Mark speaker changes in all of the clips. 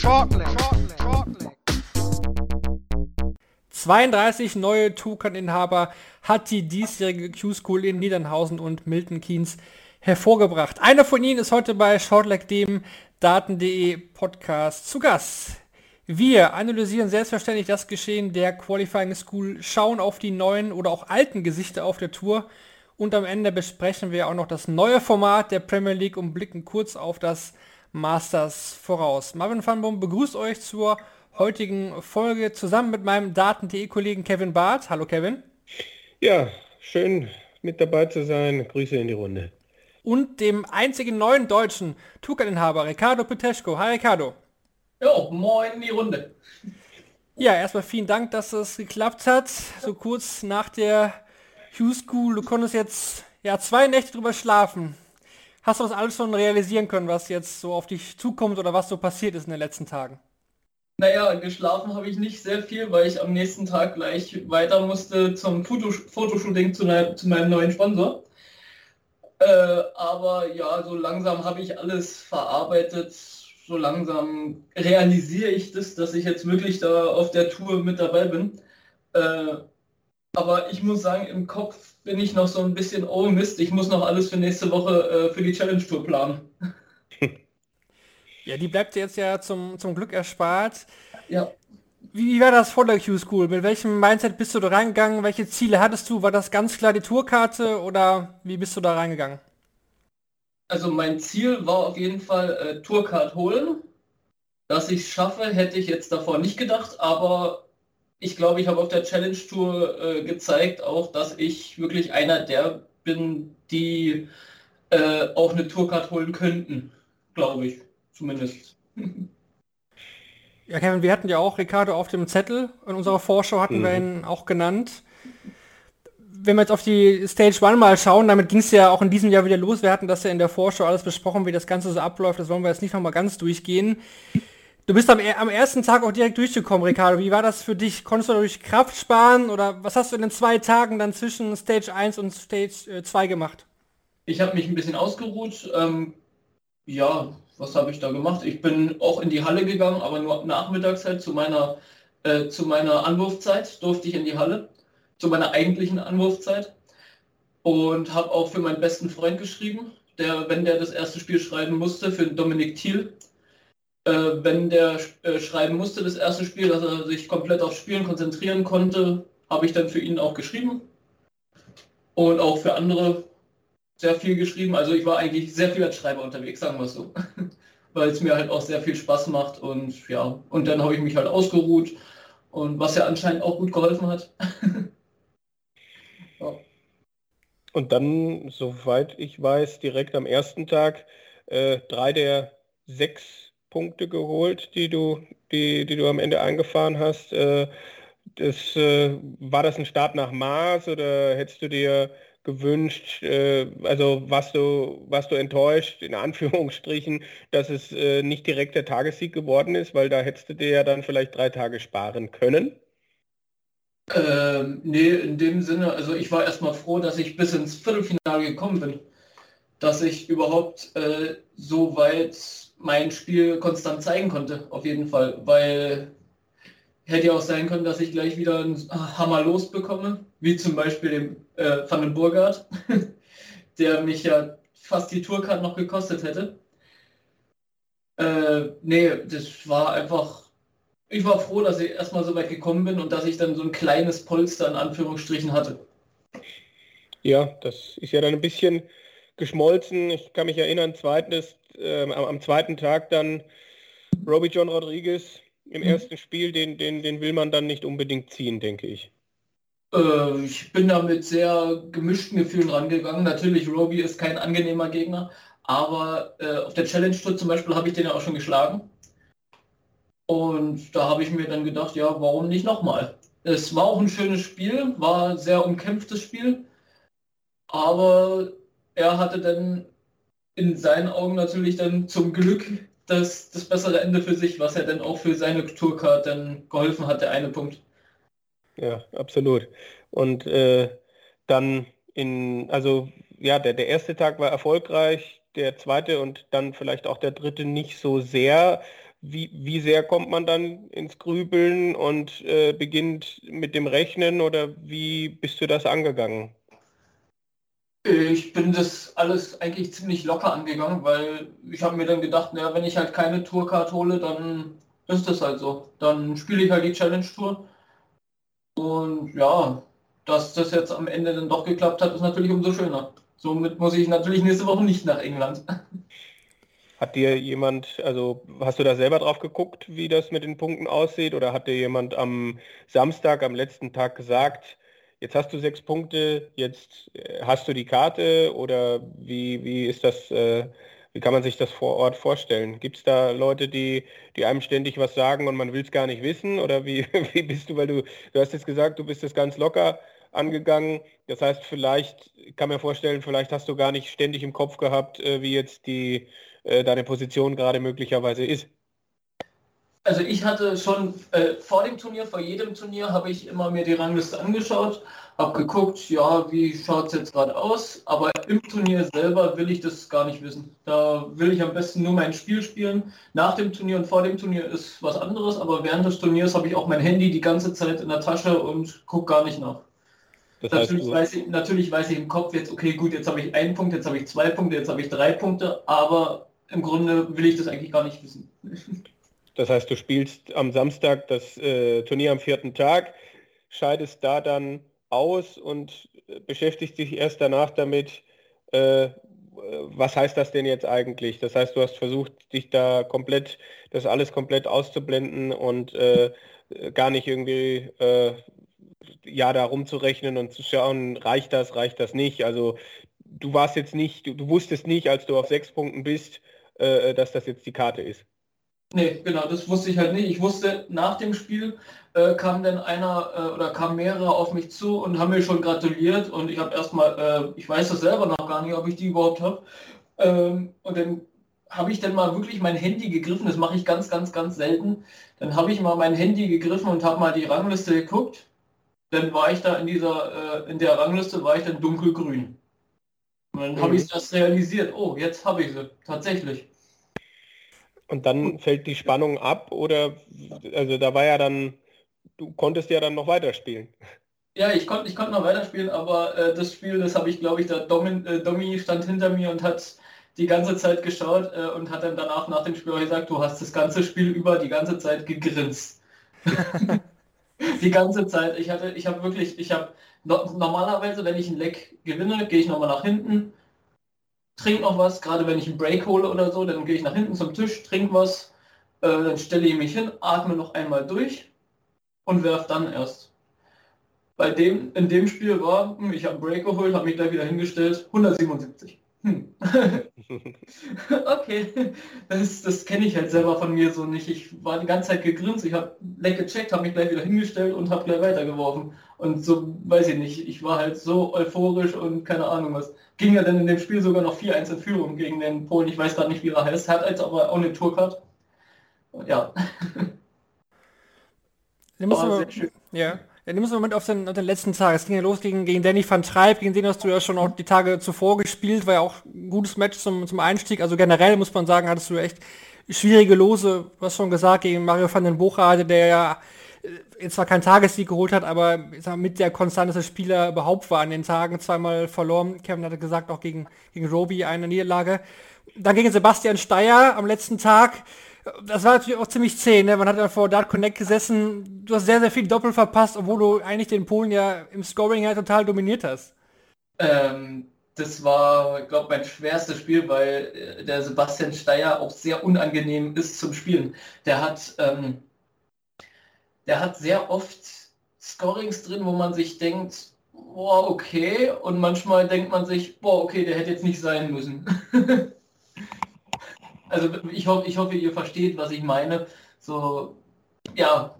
Speaker 1: Shortleg, shortleg, shortleg.
Speaker 2: 32 neue Tukan-Inhaber hat die diesjährige Q-School in Niedernhausen und Milton Keynes hervorgebracht. Einer von ihnen ist heute bei Shortleg, dem Daten.de Podcast, zu Gast. Wir analysieren selbstverständlich das Geschehen der Qualifying School, schauen auf die neuen oder auch alten Gesichter auf der Tour und am Ende besprechen wir auch noch das neue Format der Premier League und blicken kurz auf das Masters voraus. Marvin van Boom begrüßt euch zur heutigen Folge zusammen mit meinem Daten.de Kollegen Kevin Barth. Hallo Kevin.
Speaker 3: Ja, schön mit dabei zu sein. Grüße in die Runde.
Speaker 2: Und dem einzigen neuen deutschen Tukan-Inhaber Ricardo Peteschko. Hi Ricardo.
Speaker 4: Jo, moin in die Runde.
Speaker 2: Ja, erstmal vielen Dank, dass es geklappt hat. So kurz nach der Q-School. Du konntest jetzt ja zwei Nächte drüber schlafen. Hast du das alles schon realisieren können, was jetzt so auf dich zukommt oder was so passiert ist in den letzten Tagen?
Speaker 4: Naja, geschlafen habe ich nicht sehr viel, weil ich am nächsten Tag gleich weiter musste zum Fotos Fotoshooting zu, zu, meinem neuen Sponsor. Äh, aber ja, so langsam habe ich alles verarbeitet. So langsam realisiere ich das, dass ich jetzt wirklich da auf der Tour mit dabei bin. Äh, aber ich muss sagen, im Kopf bin ich noch so ein bisschen, oh Mist, ich muss noch alles für nächste Woche äh, für die Challenge Tour planen.
Speaker 2: Ja, die bleibt jetzt ja zum, zum Glück erspart.
Speaker 4: Ja.
Speaker 2: Wie, wie war das vor der Q-School? Mit welchem Mindset bist du da reingegangen? Welche Ziele hattest du? War das ganz klar die Tourkarte oder wie bist du da reingegangen?
Speaker 4: Also mein Ziel war auf jeden Fall äh, Tourcard holen. Dass ich es schaffe, hätte ich jetzt davor nicht gedacht, aber ich glaube, ich habe auf der Challenge Tour äh, gezeigt auch, dass ich wirklich einer der bin, die äh, auch eine Tourcard holen könnten, glaube ich, zumindest.
Speaker 2: Ja, Kevin, wir hatten ja auch Ricardo auf dem Zettel. In unserer Vorschau hatten mhm. wir ihn auch genannt. Wenn wir jetzt auf die Stage 1 mal schauen, damit ging es ja auch in diesem Jahr wieder los. Wir hatten das ja in der Vorschau alles besprochen, wie das Ganze so abläuft. Das wollen wir jetzt nicht nochmal ganz durchgehen. Du bist am, am, ersten Tag auch direkt durchgekommen, Ricardo. Wie war das für dich? Konntest du durch Kraft sparen oder was hast du in den zwei Tagen dann zwischen Stage 1 und Stage äh, 2 gemacht?
Speaker 4: Ich habe mich ein bisschen ausgeruht. Ähm, ja, was habe ich da gemacht? Ich bin auch in die Halle gegangen, aber nur Nachmittagszeit zu meiner, äh, zu meiner Anwurfzeit durfte ich in die Halle, zu meiner eigentlichen Anwurfzeit. Und habe auch für meinen besten Freund geschrieben, der, wenn der das erste Spiel schreiben musste, für Dominik Thiel, äh, wenn der äh, schreiben musste, das erste Spiel, dass er sich komplett aufs Spielen konzentrieren konnte, habe ich dann für ihn auch geschrieben. Und auch für andere sehr viel geschrieben. Also ich war eigentlich sehr viel als Schreiber unterwegs, sagen wir es so. Weil es mir halt auch sehr viel Spaß macht und ja, und dann habe ich mich halt ausgeruht und was ja anscheinend auch gut geholfen hat.
Speaker 3: ja. Und dann, soweit ich weiß, direkt am ersten Tag äh, drei der sechs Punkte geholt, die du, die, die du am Ende eingefahren hast. Äh, das, äh, war das ein Start nach Mars oder hättest du dir gewünscht, äh, also warst du, warst du enttäuscht, in Anführungsstrichen, dass es nicht direkt der Tagessieg geworden ist, weil da hättest du dir ja dann vielleicht drei Tage sparen können?
Speaker 4: Ähm, nee, in dem Sinne, also ich war erstmal froh, dass ich bis ins Viertelfinale gekommen bin. Dass ich überhaupt äh, so weit mein Spiel konstant zeigen konnte, auf jeden Fall. Weil hätte ja auch sein können, dass ich gleich wieder einen Hammer losbekomme, wie zum Beispiel dem äh, Van den Burgard, der mich ja fast die Tourcard noch gekostet hätte. Äh, nee, das war einfach, ich war froh, dass ich erstmal so weit gekommen bin und dass ich dann so ein kleines Polster in Anführungsstrichen hatte.
Speaker 3: Ja, das ist ja dann ein bisschen geschmolzen. Ich kann mich erinnern, zweites, äh, am, am, zweiten Tag dann Robbie John Rodriguez im mhm. ersten Spiel, den, den, den will man dann nicht unbedingt ziehen, denke ich.
Speaker 4: Äh, ich bin da mit sehr gemischten Gefühlen rangegangen. Natürlich, Robbie ist kein angenehmer Gegner, aber äh, auf der Challenge Tour zum Beispiel habe ich den ja auch schon geschlagen. Und da habe ich mir dann gedacht, ja, warum nicht nochmal? Es war auch ein schönes Spiel, war ein sehr umkämpftes Spiel, aber er hatte dann in seinen Augen natürlich dann zum Glück das, das bessere Ende für sich, was er dann auch für seine Tourcard dann geholfen hat, der eine Punkt.
Speaker 3: Ja, absolut. Und äh, dann in, also ja, der, der erste Tag war erfolgreich, der zweite und dann vielleicht auch der dritte nicht so sehr. Wie, wie sehr kommt man dann ins Grübeln und äh, beginnt mit dem Rechnen oder wie bist du das angegangen?
Speaker 4: Ich bin das alles eigentlich ziemlich locker angegangen, weil ich habe mir dann gedacht, naja, wenn ich halt keine Tourcard hole, dann ist das halt so. Dann spiele ich halt die Challenge Tour. Und ja, dass das jetzt am Ende dann doch geklappt hat, ist natürlich umso schöner. Somit muss ich natürlich nächste Woche nicht nach England.
Speaker 3: Hat dir jemand, also hast du da selber drauf geguckt, wie das mit den Punkten aussieht? Oder hat dir jemand am Samstag, am letzten Tag gesagt, jetzt hast du sechs Punkte, jetzt äh, hast du die Karte? Oder wie, wie ist das, äh, wie kann man sich das vor Ort vorstellen? Gibt es da Leute, die, die einem ständig was sagen und man will es gar nicht wissen? Oder wie, wie bist du, weil du, du hast jetzt gesagt, du bist es ganz locker angegangen. Das heißt, vielleicht, ich kann mir vorstellen, vielleicht hast du gar nicht ständig im Kopf gehabt, äh, wie jetzt die äh, deine Position gerade möglicherweise ist?
Speaker 4: Also ich hatte schon äh, vor dem Turnier, vor jedem Turnier, habe ich immer mir die Rangliste angeschaut, habe geguckt, ja, wie schaut es jetzt gerade aus, aber im Turnier selber will ich das gar nicht wissen. Da will ich am besten nur mein Spiel spielen. Nach dem Turnier und vor dem Turnier ist was anderes, aber während des Turniers habe ich auch mein Handy die ganze Zeit in der Tasche und gucke gar nicht nach. Natürlich, heißt, weiß ich, natürlich weiß ich im Kopf jetzt, okay, gut, jetzt habe ich einen Punkt, jetzt habe ich zwei Punkte, jetzt habe ich drei Punkte, aber im Grunde will ich das eigentlich gar nicht wissen.
Speaker 3: Das heißt, du spielst am Samstag das äh, Turnier am vierten Tag, scheidest da dann aus und äh, beschäftigst dich erst danach damit, äh, was heißt das denn jetzt eigentlich? Das heißt, du hast versucht, dich da komplett, das alles komplett auszublenden und äh, gar nicht irgendwie äh, ja da rumzurechnen und zu schauen, reicht das, reicht das nicht. Also du warst jetzt nicht, du, du wusstest nicht, als du auf sechs Punkten bist, äh, dass das jetzt die Karte ist.
Speaker 4: Nee, genau, das wusste ich halt nicht. Ich wusste, nach dem Spiel äh, kam dann einer äh, oder kamen mehrere auf mich zu und haben mir schon gratuliert und ich habe erstmal, äh, ich weiß das selber noch gar nicht, ob ich die überhaupt habe. Ähm, und dann habe ich dann mal wirklich mein Handy gegriffen, das mache ich ganz, ganz, ganz selten. Dann habe ich mal mein Handy gegriffen und habe mal die Rangliste geguckt. Dann war ich da in dieser, äh, in der Rangliste war ich dann dunkelgrün. Und dann mhm. habe ich das realisiert. Oh, jetzt habe ich sie, tatsächlich.
Speaker 3: Und dann fällt die Spannung ab oder also da war ja dann, du konntest ja dann noch weiterspielen.
Speaker 4: Ja, ich konnte ich konnte noch weiterspielen, aber äh, das Spiel, das habe ich glaube ich, der Domin, äh, Domi stand hinter mir und hat die ganze Zeit geschaut äh, und hat dann danach nach dem Spiel gesagt, du hast das ganze Spiel über die ganze Zeit gegrinst. die ganze Zeit. Ich hatte, ich habe wirklich, ich habe no, normalerweise, wenn ich ein Leck gewinne, gehe ich nochmal nach hinten, trinke noch was, gerade wenn ich einen Break hole oder so, dann gehe ich nach hinten zum Tisch, trinke was, äh, dann stelle ich mich hin, atme noch einmal durch und werfe dann erst. Bei dem, in dem Spiel war, hm, ich habe einen Break geholt, habe mich gleich wieder hingestellt, 177. Hm. okay, das, das kenne ich halt selber von mir so nicht. Ich war die ganze Zeit gegrinst, ich habe leck gecheckt, habe mich gleich wieder hingestellt und habe gleich weitergeworfen. Und so, weiß ich nicht, ich war halt so euphorisch und keine Ahnung was. Ging ja dann in dem Spiel sogar noch 4-1 in Führung gegen den Polen, ich weiß gerade nicht, wie er heißt, hat jetzt aber auch eine Tourcard. Ja.
Speaker 2: Den musst du, ja. Ja, nimm uns Moment auf den, auf den letzten Tag. Es ging ja los gegen, gegen Danny van Treib, gegen den hast du ja schon auch die Tage zuvor gespielt, war ja auch ein gutes Match zum, zum Einstieg. Also generell muss man sagen, hattest du echt schwierige Lose, was schon gesagt, gegen Mario van den Bochade, der ja jetzt zwar keinen Tagessieg geholt hat, aber mit der konstanteste Spieler überhaupt war an den Tagen, zweimal verloren. Kevin hatte gesagt, auch gegen, gegen Roby eine Niederlage. Dann gegen Sebastian Steyer am letzten Tag das war natürlich auch ziemlich zäh, ne? Man hat ja vor Dart Connect gesessen, du hast sehr, sehr viel Doppel verpasst, obwohl du eigentlich den Polen ja im Scoring ja total dominiert hast.
Speaker 4: Ähm, das war, glaube, mein schwerstes Spiel, weil äh, der Sebastian Steyer auch sehr unangenehm ist zum Spielen. Der hat, ähm, der hat sehr oft Scorings drin, wo man sich denkt, boah, okay, und manchmal denkt man sich, boah, okay, der hätte jetzt nicht sein müssen. Also ich hoffe, ich hoffe, ihr versteht, was ich meine. So, ja,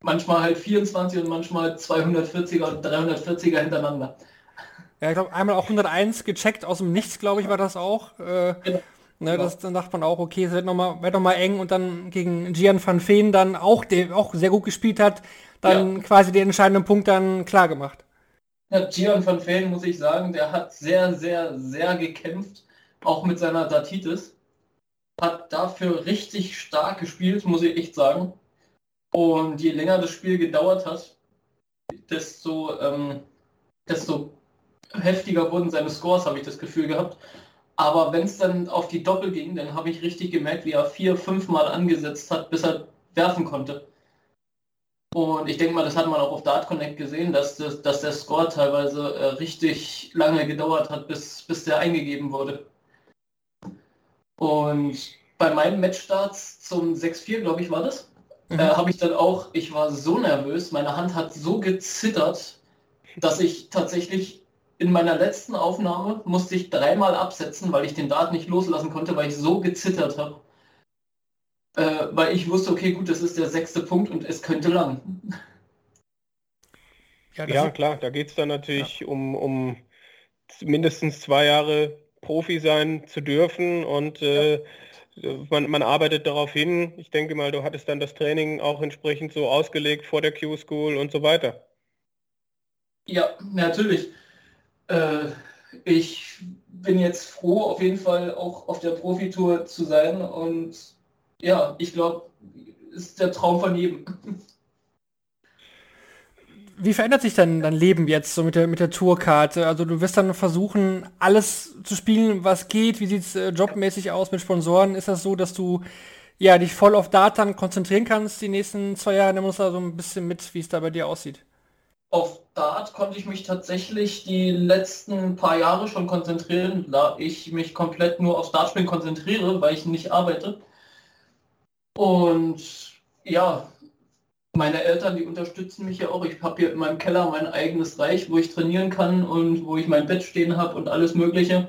Speaker 4: manchmal halt 24 und manchmal 240er und 340er hintereinander.
Speaker 2: Ja, ich glaube, einmal auch 101 gecheckt aus dem Nichts, glaube ich, war das auch. Äh, genau. Ne, das, dann dachte man auch, okay, es wird nochmal wird noch mal eng und dann gegen Gian van Veen dann auch, der auch sehr gut gespielt hat, dann ja. quasi den entscheidenden Punkt dann klar gemacht.
Speaker 4: Ja, Gian van Veen, muss ich sagen, der hat sehr, sehr, sehr gekämpft, auch mit seiner Datitis. Hat dafür richtig stark gespielt, muss ich echt sagen. Und je länger das Spiel gedauert hat, desto, ähm, desto heftiger wurden seine Scores, habe ich das Gefühl gehabt. Aber wenn es dann auf die Doppel ging, dann habe ich richtig gemerkt, wie er vier, fünf Mal angesetzt hat, bis er werfen konnte. Und ich denke mal, das hat man auch auf Dart Connect gesehen, dass, das, dass der Score teilweise äh, richtig lange gedauert hat, bis, bis der eingegeben wurde. Und bei meinen Matchstarts zum 6-4, glaube ich, war das, mhm. äh, habe ich dann auch, ich war so nervös, meine Hand hat so gezittert, dass ich tatsächlich in meiner letzten Aufnahme musste ich dreimal absetzen, weil ich den Dart nicht loslassen konnte, weil ich so gezittert habe. Äh, weil ich wusste, okay, gut, das ist der sechste Punkt und es könnte lang.
Speaker 3: Ja, ja klar, da geht es dann natürlich ja. um, um mindestens zwei Jahre Profi sein zu dürfen und äh, man, man, arbeitet darauf hin. Ich denke mal, du hattest dann das Training auch entsprechend so ausgelegt vor der Q-School und so weiter.
Speaker 4: Ja, natürlich. Äh, ich bin jetzt froh, auf jeden Fall auch auf der Profitour zu sein und ja, ich glaube, ist der Traum von jedem.
Speaker 2: Wie verändert sich denn dein Leben jetzt so mit der, mit der Tourkarte? Also du wirst dann versuchen, alles zu spielen, was geht. Wie sieht es äh, jobmäßig aus mit Sponsoren? Ist das so, dass du ja, dich voll auf Daten konzentrieren kannst die nächsten zwei Jahre? Nimm uns da so ein bisschen mit, wie es da bei dir aussieht
Speaker 4: auf Dart konnte ich mich tatsächlich die letzten paar Jahre schon konzentrieren, da ich mich komplett nur aufs Dartspielen konzentriere, weil ich nicht arbeite. Und ja, meine Eltern, die unterstützen mich ja auch. Ich habe hier in meinem Keller mein eigenes Reich, wo ich trainieren kann und wo ich mein Bett stehen habe und alles Mögliche.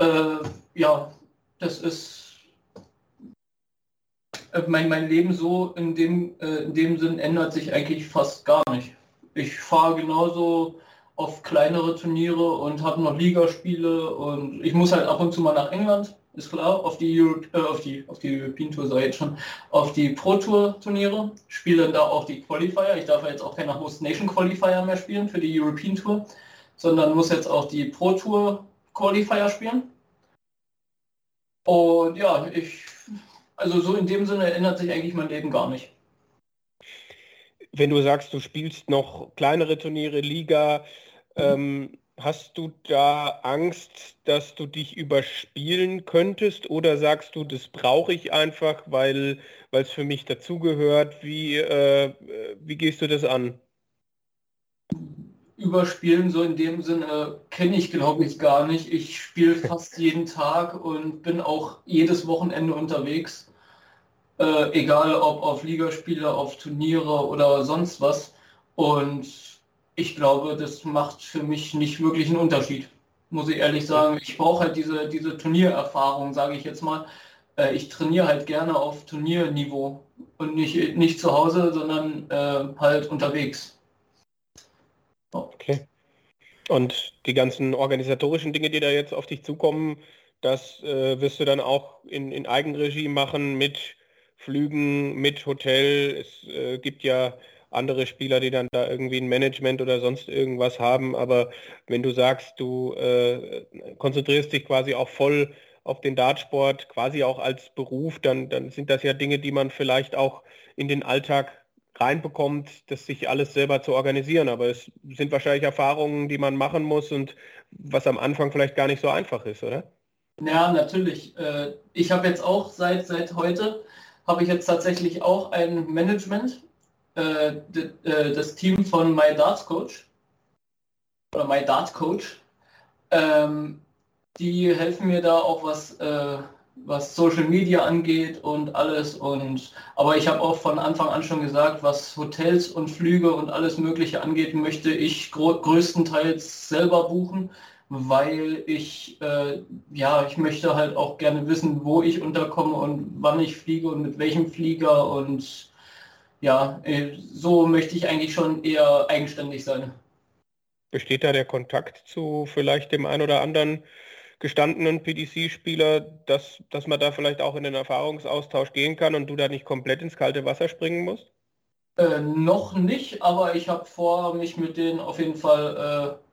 Speaker 4: Äh, ja, das ist äh, mein, mein Leben so in dem, äh, in dem Sinn ändert sich eigentlich fast gar nicht ich fahre genauso auf kleinere Turniere und habe noch Ligaspiele und ich muss halt ab und zu mal nach England, ist klar, auf die, Euro, äh, auf die, auf die European Tour sei jetzt schon, auf die Pro Tour Turniere, spiele dann da auch die Qualifier. Ich darf jetzt auch keine Host Nation Qualifier mehr spielen für die European Tour, sondern muss jetzt auch die Pro Tour Qualifier spielen. Und ja, ich, also so in dem Sinne ändert sich eigentlich mein Leben gar nicht
Speaker 3: wenn du sagst, du spielst noch kleinere Turniere, Liga, ähm, hast du da Angst, dass du dich überspielen könntest oder sagst du, das brauche ich einfach, weil es für mich dazugehört? Wie, äh, wie gehst du das an?
Speaker 4: Überspielen so in dem Sinne kenne ich glaube ich gar nicht. Ich spiele fast jeden Tag und bin auch jedes Wochenende unterwegs äh, egal ob auf Ligaspiele, auf Turniere oder sonst was. Und ich glaube, das macht für mich nicht wirklich einen Unterschied, muss ich ehrlich sagen. Ich brauche halt diese, diese Turniererfahrung, sage ich jetzt mal. Äh, ich trainiere halt gerne auf Turnierniveau und nicht, nicht zu Hause, sondern äh, halt unterwegs.
Speaker 3: Okay. Und die ganzen organisatorischen Dinge, die da jetzt auf dich zukommen, das äh, wirst du dann auch in, in Eigenregie machen mit Flügen mit Hotel. Es äh, gibt ja andere Spieler, die dann da irgendwie ein Management oder sonst irgendwas haben. Aber wenn du sagst, du äh, konzentrierst dich quasi auch voll auf den Dartsport, quasi auch als Beruf, dann, dann sind das ja Dinge, die man vielleicht auch in den Alltag reinbekommt, das sich alles selber zu organisieren. Aber es sind wahrscheinlich Erfahrungen, die man machen muss und was am Anfang vielleicht gar nicht so einfach ist, oder?
Speaker 4: Ja, natürlich. Äh, ich habe jetzt auch seit, seit heute habe ich jetzt tatsächlich auch ein Management, äh, äh, das Team von My Darts Coach oder My Dart Coach. Ähm, die helfen mir da auch was, äh, was Social Media angeht und alles. Und aber ich habe auch von Anfang an schon gesagt, was Hotels und Flüge und alles Mögliche angeht, möchte ich größtenteils selber buchen, weil ich, äh, ja, ich möchte halt auch gerne wissen, wo ich unterkomme und wann ich fliege und mit welchem Flieger und ja, äh, so möchte ich eigentlich schon eher eigenständig sein.
Speaker 3: Besteht da der Kontakt zu vielleicht dem ein oder anderen gestandenen PDC-Spieler, dass, dass man da vielleicht auch in den Erfahrungsaustausch gehen kann und du da nicht komplett ins kalte Wasser springen musst?
Speaker 4: Äh, noch nicht, aber ich habe vor, mich mit denen auf jeden Fall äh,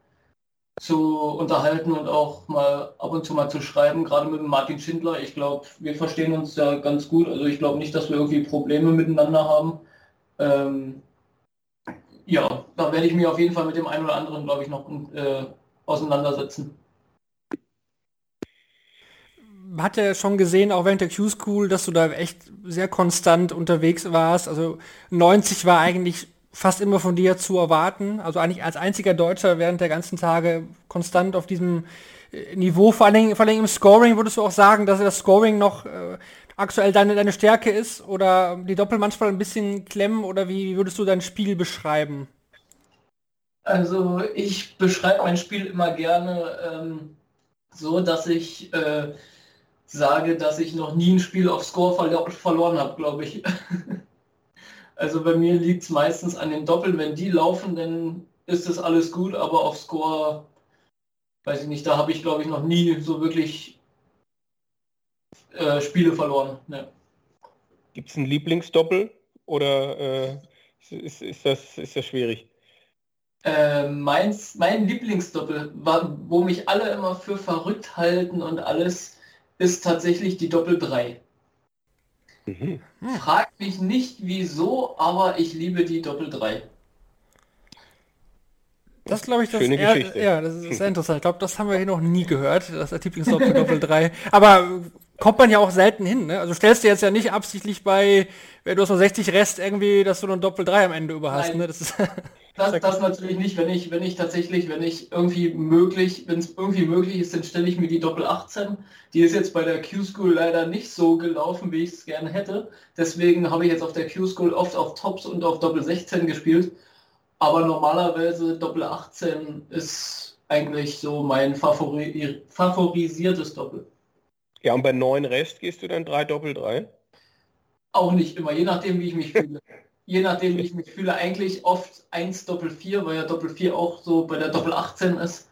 Speaker 4: zu unterhalten und auch mal ab und zu mal zu schreiben, gerade mit Martin Schindler. Ich glaube, wir verstehen uns ja ganz gut. Also ich glaube nicht, dass wir irgendwie Probleme miteinander haben. Ähm, ja, da werde ich mich auf jeden Fall mit dem einen oder anderen, glaube ich, noch äh, auseinandersetzen
Speaker 2: hat ja schon gesehen, auch während der Q-School, dass du da echt sehr konstant unterwegs warst. Also 90 war eigentlich fast immer von dir zu erwarten. Also eigentlich als einziger Deutscher während der ganzen Tage konstant auf diesem äh, Niveau. Vor allem, vor allem im Scoring würdest du auch sagen, dass das Scoring noch äh, aktuell deine, deine Stärke ist oder die Doppel manchmal ein bisschen klemmen oder wie würdest du dein Spiel beschreiben?
Speaker 4: Also ich beschreibe mein Spiel immer gerne ähm, so, dass ich äh, sage, dass ich noch nie ein Spiel auf Score verlo verloren habe, glaube ich. also bei mir liegt es meistens an den Doppeln. Wenn die laufen, dann ist das alles gut, aber auf Score, weiß ich nicht, da habe ich, glaube ich, noch nie so wirklich äh, Spiele verloren. Ne.
Speaker 3: Gibt es ein Lieblingsdoppel oder äh, ist, ist, das, ist das schwierig?
Speaker 4: Äh, meins, mein Lieblingsdoppel, war, wo mich alle immer für verrückt halten und alles, ist tatsächlich die Doppel 3. Mhm. Frag mich nicht wieso, aber ich liebe die Doppel 3.
Speaker 2: Das glaube ich, das, Schöne eher, Geschichte. ja, das ist sehr interessant. Ich glaube, das haben wir hier noch nie gehört, das Lieblingsdoppel Doppel 3. Aber kommt man ja auch selten hin. Ne? Also stellst du jetzt ja nicht absichtlich bei, du hast noch 60 Rest irgendwie, dass du noch ein Doppel 3 am Ende über hast. Ne? Das ist
Speaker 4: Das, das natürlich nicht, wenn ich, wenn ich tatsächlich, wenn ich irgendwie möglich, wenn es irgendwie möglich ist, dann stelle ich mir die Doppel 18. Die ist jetzt bei der Q-School leider nicht so gelaufen, wie ich es gerne hätte. Deswegen habe ich jetzt auf der Q-School oft auf Tops und auf Doppel 16 gespielt. Aber normalerweise Doppel 18 ist eigentlich so mein Favori favorisiertes Doppel.
Speaker 3: Ja, und bei 9 Rest gehst du dann 3 Doppel 3?
Speaker 4: Auch nicht immer, je nachdem, wie ich mich fühle je nachdem, wie ich mich fühle, eigentlich oft 1 Doppel 4, weil ja Doppel 4 auch so bei der Doppel 18 ist.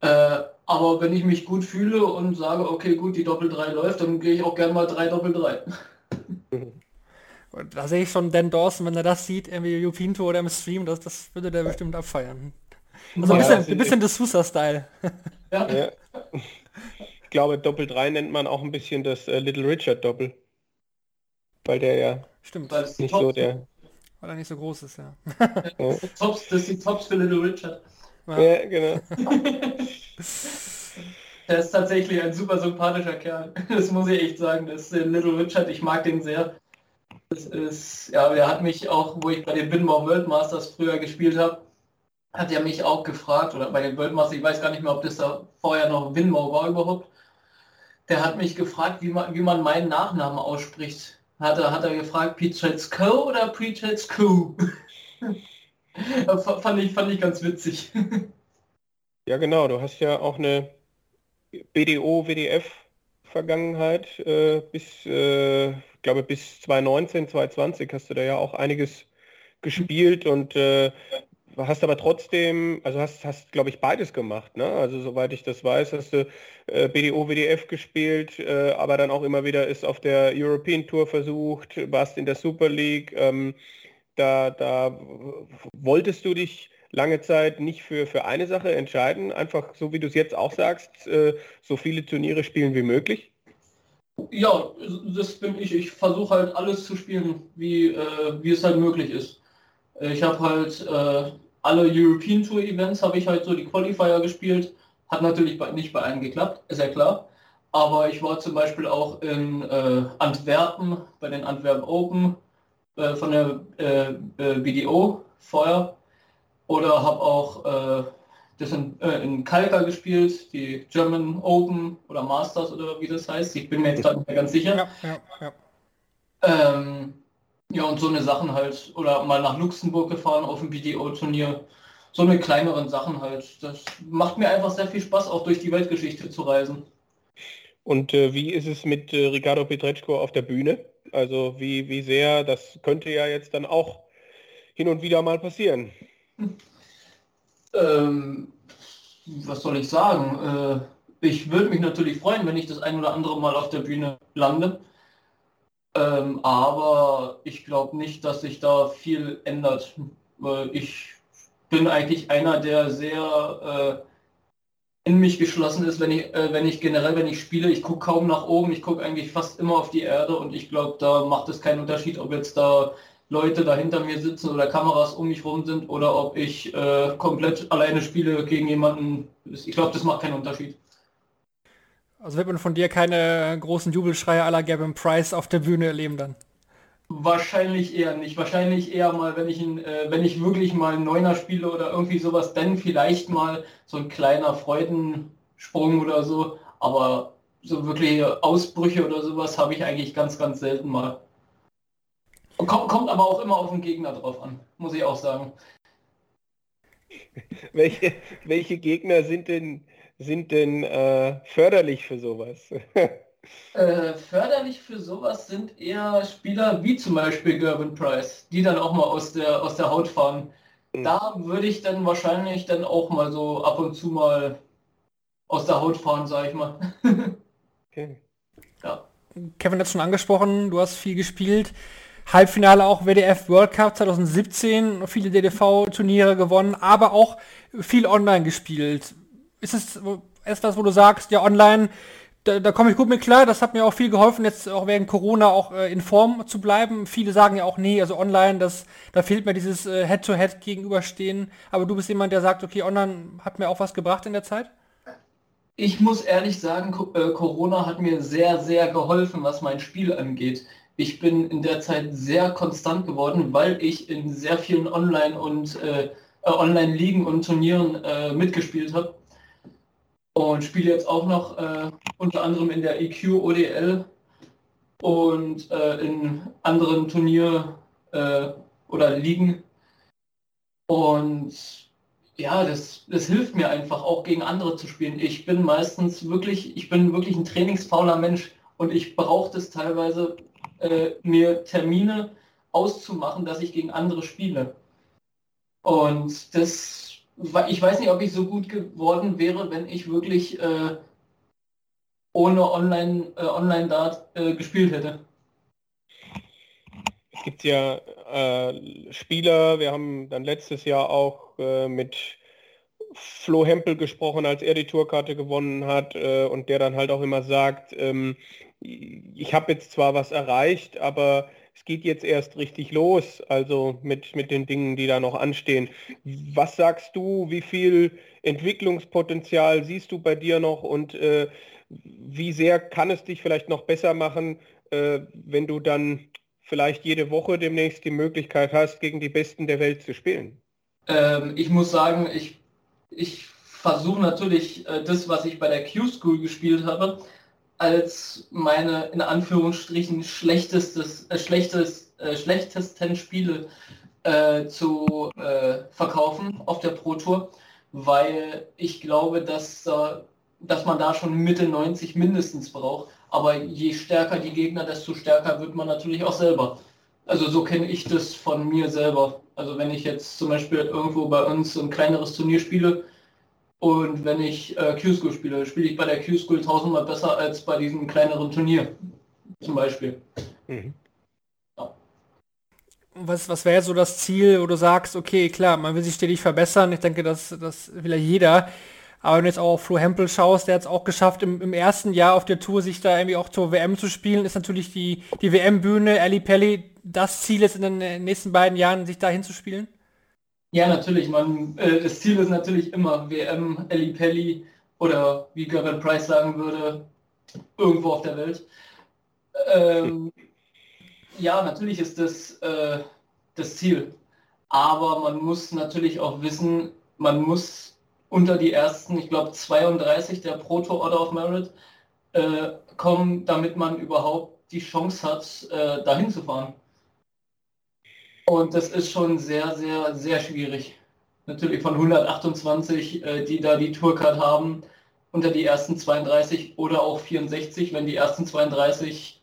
Speaker 4: Äh, aber wenn ich mich gut fühle und sage, okay, gut, die Doppel 3 läuft, dann gehe ich auch gerne mal 3 Doppel 3.
Speaker 2: Da sehe ich schon Dan Dawson, wenn er das sieht, irgendwie Tour oder im Stream, das, das würde der bestimmt abfeiern. Also ein bisschen, ein bisschen.
Speaker 3: Ja. ja. Ich glaube, Doppel 3 nennt man auch ein bisschen das äh, Little Richard Doppel. Weil der ja
Speaker 2: Stimmt.
Speaker 3: Weil nicht so der.
Speaker 2: Weil er nicht so groß ist, ja.
Speaker 4: ja. Tops, das sind Tops für Little Richard.
Speaker 3: Ja, ja genau.
Speaker 4: Der ist tatsächlich ein super sympathischer Kerl. Das muss ich echt sagen. Das ist Little Richard, ich mag den sehr. Das ist, ja, der hat mich auch, wo ich bei den Winbau World Masters früher gespielt habe, hat er mich auch gefragt, oder bei den World Masters, ich weiß gar nicht mehr, ob das da vorher noch Winmau war überhaupt. Der hat mich gefragt, wie man, wie man meinen Nachnamen ausspricht hat er, hat er gefragt, Co. oder Preachetsco? fand, ich, fand ich ganz witzig.
Speaker 3: ja genau, du hast ja auch eine BDO, WDF Vergangenheit äh, bis, äh, glaube bis 2019, 2020 hast du da ja auch einiges gespielt und äh, hast aber trotzdem, also hast, hast glaube ich, beides gemacht, ne? Also soweit ich das weiß, hast du äh, BDO, WDF gespielt, äh, aber dann auch immer wieder ist auf der European Tour versucht, warst in der Super League. Ähm, da, da wolltest du dich lange Zeit nicht für, für eine Sache entscheiden, einfach so wie du es jetzt auch sagst, äh, so viele Turniere spielen wie möglich?
Speaker 4: Ja, das bin ich. Ich versuche halt alles zu spielen, wie, äh, wie es halt möglich ist. Ich habe halt äh, alle European Tour Events habe ich halt so die Qualifier gespielt. Hat natürlich nicht bei allen geklappt, ist ja klar. Aber ich war zum Beispiel auch in äh, Antwerpen bei den Antwerpen Open äh, von der äh, äh BDO vorher. Oder habe auch äh, das in, äh, in Kalka gespielt, die German Open oder Masters oder wie das heißt. Ich bin mir jetzt gerade nicht mehr ganz sicher. Ja, ja, ja. Ähm, ja, und so eine Sachen halt. Oder mal nach Luxemburg gefahren auf ein BDO-Turnier. so eine kleineren Sachen halt. Das macht mir einfach sehr viel Spaß, auch durch die Weltgeschichte zu reisen.
Speaker 3: Und äh, wie ist es mit äh, Ricardo Petreczko auf der Bühne? Also wie, wie sehr, das könnte ja jetzt dann auch hin und wieder mal passieren.
Speaker 4: Ähm, was soll ich sagen? Äh, ich würde mich natürlich freuen, wenn ich das ein oder andere Mal auf der Bühne lande. Ähm, aber ich glaube nicht, dass sich da viel ändert. Ich bin eigentlich einer, der sehr äh, in mich geschlossen ist, wenn ich, äh, wenn ich generell, wenn ich spiele, ich gucke kaum nach oben, ich gucke eigentlich fast immer auf die Erde und ich glaube, da macht es keinen Unterschied, ob jetzt da Leute da hinter mir sitzen oder Kameras um mich rum sind oder ob ich äh, komplett alleine spiele gegen jemanden. Ich glaube, das macht keinen Unterschied.
Speaker 2: Also wird man von dir keine großen Jubelschreie aller Gavin Price auf der Bühne erleben dann?
Speaker 4: Wahrscheinlich eher nicht. Wahrscheinlich eher mal, wenn ich, äh, wenn ich wirklich mal einen Neuner spiele oder irgendwie sowas, dann vielleicht mal so ein kleiner Freudensprung oder so. Aber so wirkliche Ausbrüche oder sowas habe ich eigentlich ganz, ganz selten mal. Kommt, kommt aber auch immer auf den Gegner drauf an, muss ich auch sagen.
Speaker 3: welche, welche Gegner sind denn, sind denn äh, förderlich für sowas?
Speaker 4: äh, förderlich für sowas sind eher Spieler wie zum Beispiel Gervin Price, die dann auch mal aus der, aus der Haut fahren. Mhm. Da würde ich dann wahrscheinlich dann auch mal so ab und zu mal aus der Haut fahren, sage ich mal.
Speaker 2: okay. Ja. Kevin hat schon angesprochen, du hast viel gespielt. Halbfinale auch WDF World Cup 2017, viele DDV-Turniere gewonnen, aber auch viel online gespielt. Ist es etwas, wo du sagst, ja, online, da, da komme ich gut mit klar, das hat mir auch viel geholfen, jetzt auch während Corona auch äh, in Form zu bleiben. Viele sagen ja auch, nee, also online, das, da fehlt mir dieses äh, Head-to-Head -Head gegenüberstehen. Aber du bist jemand, der sagt, okay, online hat mir auch was gebracht in der Zeit?
Speaker 4: Ich muss ehrlich sagen, äh, Corona hat mir sehr, sehr geholfen, was mein Spiel angeht. Ich bin in der Zeit sehr konstant geworden, weil ich in sehr vielen Online- und äh, äh, Online-Ligen und Turnieren mitgespielt habe. Und spiele jetzt auch noch äh, unter anderem in der EQ ODL und äh, in anderen Turnier äh, oder Ligen. Und ja, das, das hilft mir einfach auch gegen andere zu spielen. Ich bin meistens wirklich, ich bin wirklich ein trainingsfauler Mensch und ich brauche das teilweise, äh, mir Termine auszumachen, dass ich gegen andere spiele. Und das, ich weiß nicht, ob ich so gut geworden wäre, wenn ich wirklich äh, ohne Online, äh, Online-Dart äh, gespielt hätte.
Speaker 3: Es gibt ja äh, Spieler, wir haben dann letztes Jahr auch äh, mit Flo Hempel gesprochen, als er die Tourkarte gewonnen hat äh, und der dann halt auch immer sagt, ähm, ich habe jetzt zwar was erreicht, aber es geht jetzt erst richtig los, also mit, mit den Dingen, die da noch anstehen. Was sagst du, wie viel Entwicklungspotenzial siehst du bei dir noch und äh, wie sehr kann es dich vielleicht noch besser machen, äh, wenn du dann vielleicht jede Woche demnächst die Möglichkeit hast, gegen die Besten der Welt zu spielen?
Speaker 4: Ähm, ich muss sagen, ich, ich versuche natürlich äh, das, was ich bei der Q-School gespielt habe, als meine in Anführungsstrichen schlechtestes, äh, schlechtes, äh, schlechtesten Spiele äh, zu äh, verkaufen auf der Pro Tour, weil ich glaube, dass, dass man da schon Mitte 90 mindestens braucht. Aber je stärker die Gegner, desto stärker wird man natürlich auch selber. Also so kenne ich das von mir selber. Also wenn ich jetzt zum Beispiel irgendwo bei uns ein kleineres Turnier spiele, und wenn ich äh, Q-School spiele, spiele ich bei der Q-School tausendmal besser als bei diesem kleineren Turnier. Zum Beispiel. Mhm.
Speaker 2: Ja. Was, was wäre so das Ziel, wo du sagst, okay, klar, man will sich stetig verbessern. Ich denke, das, das will ja jeder. Aber wenn du jetzt auch auf Flo Hempel schaust, der hat es auch geschafft, im, im, ersten Jahr auf der Tour sich da irgendwie auch zur WM zu spielen, ist natürlich die, die WM-Bühne, Ali Pelli, das Ziel ist in den nächsten beiden Jahren, sich da hinzuspielen?
Speaker 4: Ja, natürlich. Man, äh, das Ziel ist natürlich immer WM, Ellie Pelli oder wie Gervin Price sagen würde, irgendwo auf der Welt. Ähm, ja, natürlich ist das äh, das Ziel. Aber man muss natürlich auch wissen, man muss unter die ersten, ich glaube 32 der Proto Order of Merit äh, kommen, damit man überhaupt die Chance hat, äh, dahin zu fahren. Und das ist schon sehr, sehr, sehr schwierig. natürlich von 128, äh, die da die Tourcard haben, unter die ersten 32 oder auch 64, wenn die ersten 32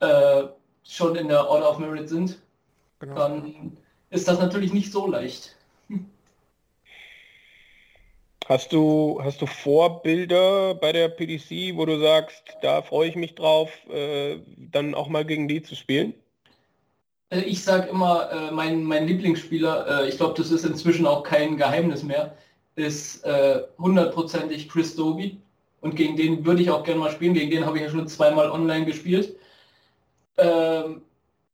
Speaker 4: äh, schon in der Order of Merit sind, genau. dann ist das natürlich nicht so leicht.
Speaker 3: Hast du, hast du Vorbilder bei der PDC, wo du sagst, da freue ich mich drauf, äh, dann auch mal gegen die zu spielen?
Speaker 4: Äh, ich sage immer, äh, mein, mein Lieblingsspieler, äh, ich glaube, das ist inzwischen auch kein Geheimnis mehr, ist äh, hundertprozentig Chris Doby. Und gegen den würde ich auch gerne mal spielen. Gegen den habe ich ja schon zweimal online gespielt. Ähm,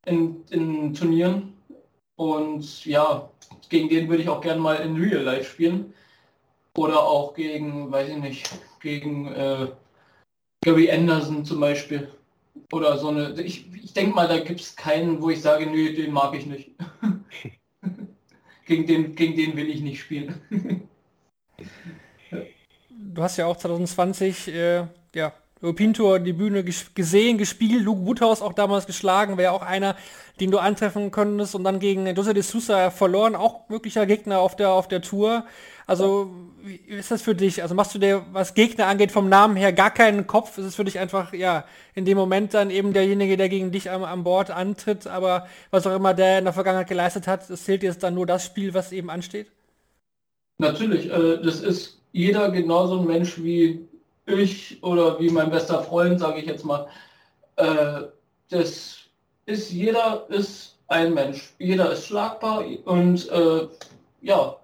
Speaker 4: in, in Turnieren. Und ja, gegen den würde ich auch gerne mal in Real Life spielen. Oder auch gegen, weiß ich nicht, gegen äh, Gary Anderson zum Beispiel. Oder so eine. Ich, ich denke mal, da gibt es keinen, wo ich sage, nö, den mag ich nicht. gegen, den, gegen den will ich nicht spielen.
Speaker 2: du hast ja auch 2020 äh, ja, European Tour die Bühne gesehen, gespielt, Luke Woodhouse auch damals geschlagen, wäre auch einer, den du antreffen könntest und dann gegen Jose de Sousa verloren, auch möglicher Gegner auf der, auf der Tour. Also, wie ist das für dich? Also machst du dir, was Gegner angeht, vom Namen her gar keinen Kopf? Ist es für dich einfach, ja, in dem Moment dann eben derjenige, der gegen dich am, am Bord antritt, aber was auch immer der in der Vergangenheit geleistet hat, es zählt jetzt dann nur das Spiel, was eben ansteht?
Speaker 4: Natürlich, äh, das ist jeder genauso ein Mensch wie ich oder wie mein bester Freund, sage ich jetzt mal. Äh, das ist, jeder ist ein Mensch. Jeder ist schlagbar und äh, ja,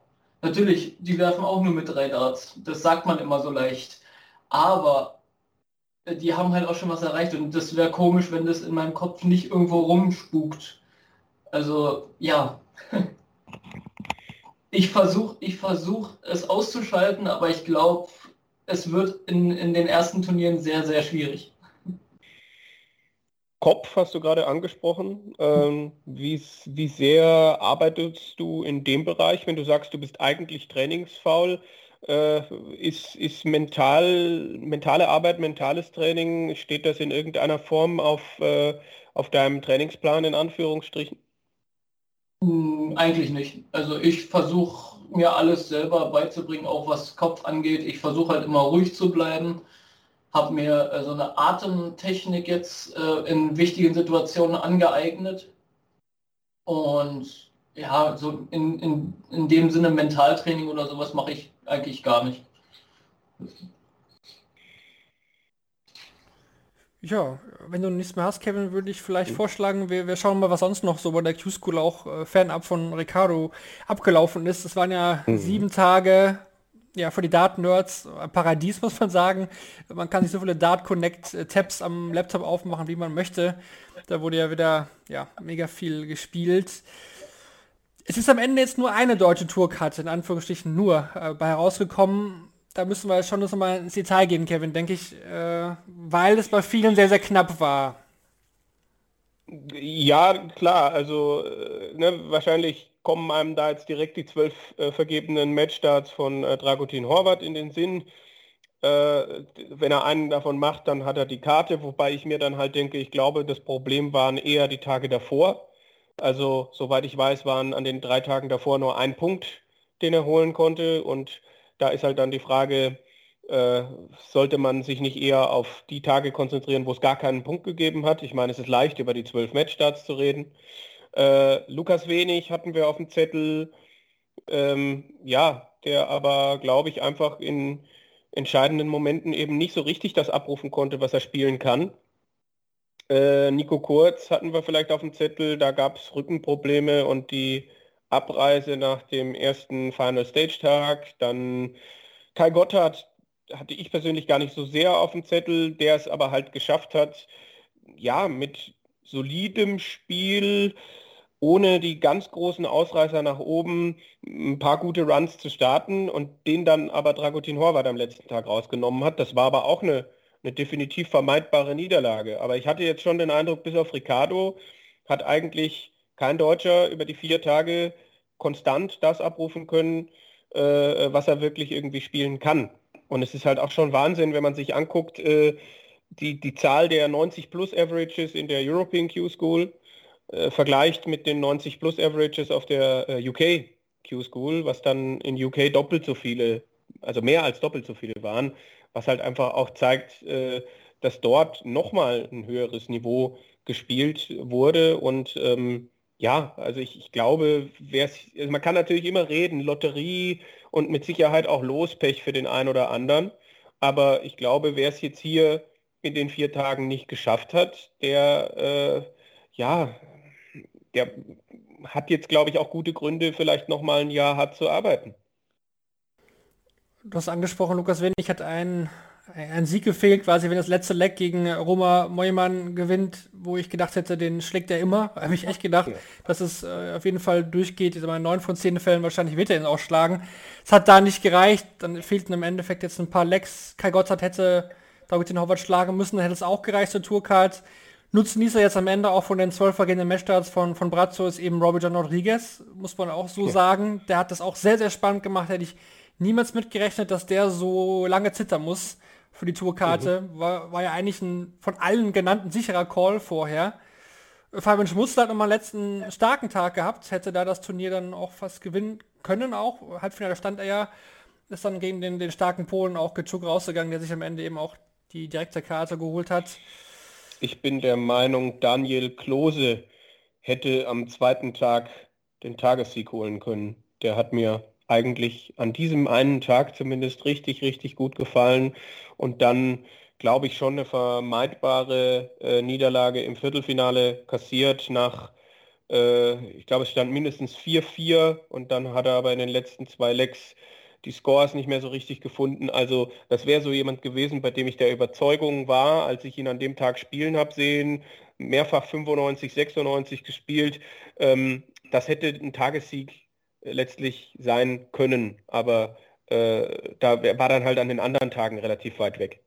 Speaker 4: natürlich, die werfen auch nur mit drei Darts. Das sagt man immer so leicht. Aber äh, die haben halt auch schon was erreicht und das wäre komisch, wenn das in meinem Kopf nicht irgendwo rumspukt. Also ja. Ich versuche ich versuch, es auszuschalten, aber ich glaube, es wird in, in den ersten Turnieren sehr, sehr schwierig.
Speaker 3: Kopf hast du gerade angesprochen. Ähm, wie, wie sehr arbeitest du in dem Bereich, wenn du sagst, du bist eigentlich trainingsfaul? Äh, ist, ist mental, mentale Arbeit, mentales Training, steht das in irgendeiner Form auf, äh, auf deinem Trainingsplan in Anführungsstrichen?
Speaker 4: Hm, eigentlich nicht. Also ich versuche mir alles selber beizubringen, auch was Kopf angeht. Ich versuche halt immer ruhig zu bleiben, habe mir äh, so eine Atemtechnik jetzt äh, in wichtigen Situationen angeeignet. Und ja, so in, in, in dem Sinne Mentaltraining oder sowas mache ich eigentlich gar nicht.
Speaker 2: Ja, wenn du nichts mehr hast, Kevin, würde ich vielleicht mhm. vorschlagen, wir, wir schauen mal, was sonst noch so bei der Q-School auch äh, fernab von Ricardo abgelaufen ist. Es waren ja mhm. sieben Tage, ja, für die Dart-Nerds ein Paradies, muss man sagen. Man kann sich so viele Dart-Connect-Tabs am Laptop aufmachen, wie man möchte. Da wurde ja wieder, ja, mega viel gespielt. Es ist am Ende jetzt nur eine deutsche Tourkarte, in Anführungsstrichen nur, äh, bei herausgekommen da müssen wir schon noch mal ins Detail gehen, Kevin, denke ich, äh, weil es bei vielen sehr, sehr knapp war.
Speaker 3: Ja, klar, also äh, ne, wahrscheinlich kommen einem da jetzt direkt die zwölf äh, vergebenen Matchstarts von äh, Dragutin Horvath in den Sinn. Äh, wenn er einen davon macht, dann hat er die Karte, wobei ich mir dann halt denke, ich glaube, das Problem waren eher die Tage davor. Also, soweit ich weiß, waren an den drei Tagen davor nur ein Punkt, den er holen konnte und da ist halt dann die Frage, äh, sollte man sich nicht eher auf die Tage konzentrieren, wo es gar keinen Punkt gegeben hat. Ich meine, es ist leicht, über die zwölf Matchstarts zu reden. Äh, Lukas Wenig hatten wir auf dem Zettel. Ähm, ja, der aber, glaube ich, einfach in entscheidenden Momenten eben nicht so richtig das abrufen konnte, was er spielen kann. Äh, Nico Kurz hatten wir vielleicht auf dem Zettel, da gab es Rückenprobleme und die Abreise nach dem ersten Final Stage Tag. Dann Kai Gotthard hatte ich persönlich gar nicht so sehr auf dem Zettel, der es aber halt geschafft hat, ja, mit solidem Spiel, ohne die ganz großen Ausreißer nach oben, ein paar gute Runs zu starten und den dann aber Dragutin Horvath am letzten Tag rausgenommen hat. Das war aber auch eine, eine definitiv vermeidbare Niederlage. Aber ich hatte jetzt schon den Eindruck, bis auf Ricardo hat eigentlich kein Deutscher über die vier Tage konstant das abrufen können, äh, was er wirklich irgendwie spielen kann. Und es ist halt auch schon Wahnsinn, wenn man sich anguckt, äh, die, die Zahl der 90 plus Averages in der European Q School äh, vergleicht mit den 90 plus Averages auf der äh, UK Q-School, was dann in UK doppelt so viele, also mehr als doppelt so viele waren, was halt einfach auch zeigt, äh, dass dort nochmal ein höheres Niveau gespielt wurde. Und ähm, ja, also ich, ich glaube, also man kann natürlich immer reden, Lotterie und mit Sicherheit auch Lospech für den einen oder anderen, aber ich glaube, wer es jetzt hier in den vier Tagen nicht geschafft hat, der äh, ja, der hat jetzt, glaube ich, auch gute Gründe, vielleicht noch mal ein Jahr hart zu arbeiten.
Speaker 2: Du hast angesprochen, Lukas Wenig hat einen, einen Sieg gefehlt, quasi wenn das letzte Leck gegen Roma Moimann gewinnt, wo ich gedacht hätte, den schlägt er immer. Habe ich echt gedacht, ja. dass es äh, auf jeden Fall durchgeht. In neun von zehn Fällen wahrscheinlich wird er ihn ausschlagen. Es hat da nicht gereicht. Dann fehlten im Endeffekt jetzt ein paar Lecks. Kai Gotthard hätte David den Howard schlagen müssen, dann hätte es auch gereicht zur Tourcard. Nutznießer jetzt am Ende auch von den zwölf vergehenden Matchstarts von, von Brazzo ist eben Robert John Rodriguez, muss man auch so ja. sagen. Der hat das auch sehr, sehr spannend gemacht. Hätte ich niemals mitgerechnet, dass der so lange zittern muss für die Tourkarte. Mhm. War, war ja eigentlich ein von allen genannten sicherer Call vorher. Fabian Schmutzler hat nochmal einen letzten starken Tag gehabt, hätte da das Turnier dann auch fast gewinnen können auch. Halbfinale stand er ja, ist dann gegen den, den starken Polen auch Getschuk rausgegangen, der sich am Ende eben auch die direkte Karte geholt hat.
Speaker 3: Ich bin der Meinung, Daniel Klose hätte am zweiten Tag den Tagessieg holen können. Der hat mir eigentlich an diesem einen Tag zumindest richtig, richtig gut gefallen. Und dann, glaube ich, schon eine vermeidbare äh, Niederlage im Viertelfinale kassiert nach, äh, ich glaube, es stand mindestens 4-4 und dann hat er aber in den letzten zwei Lecks die Scores nicht mehr so richtig gefunden. Also das wäre so jemand gewesen, bei dem ich der Überzeugung war, als ich ihn an dem Tag spielen habe sehen, mehrfach 95, 96 gespielt. Ähm, das hätte ein Tagessieg letztlich sein können, aber äh, da war dann halt an den anderen Tagen relativ weit weg.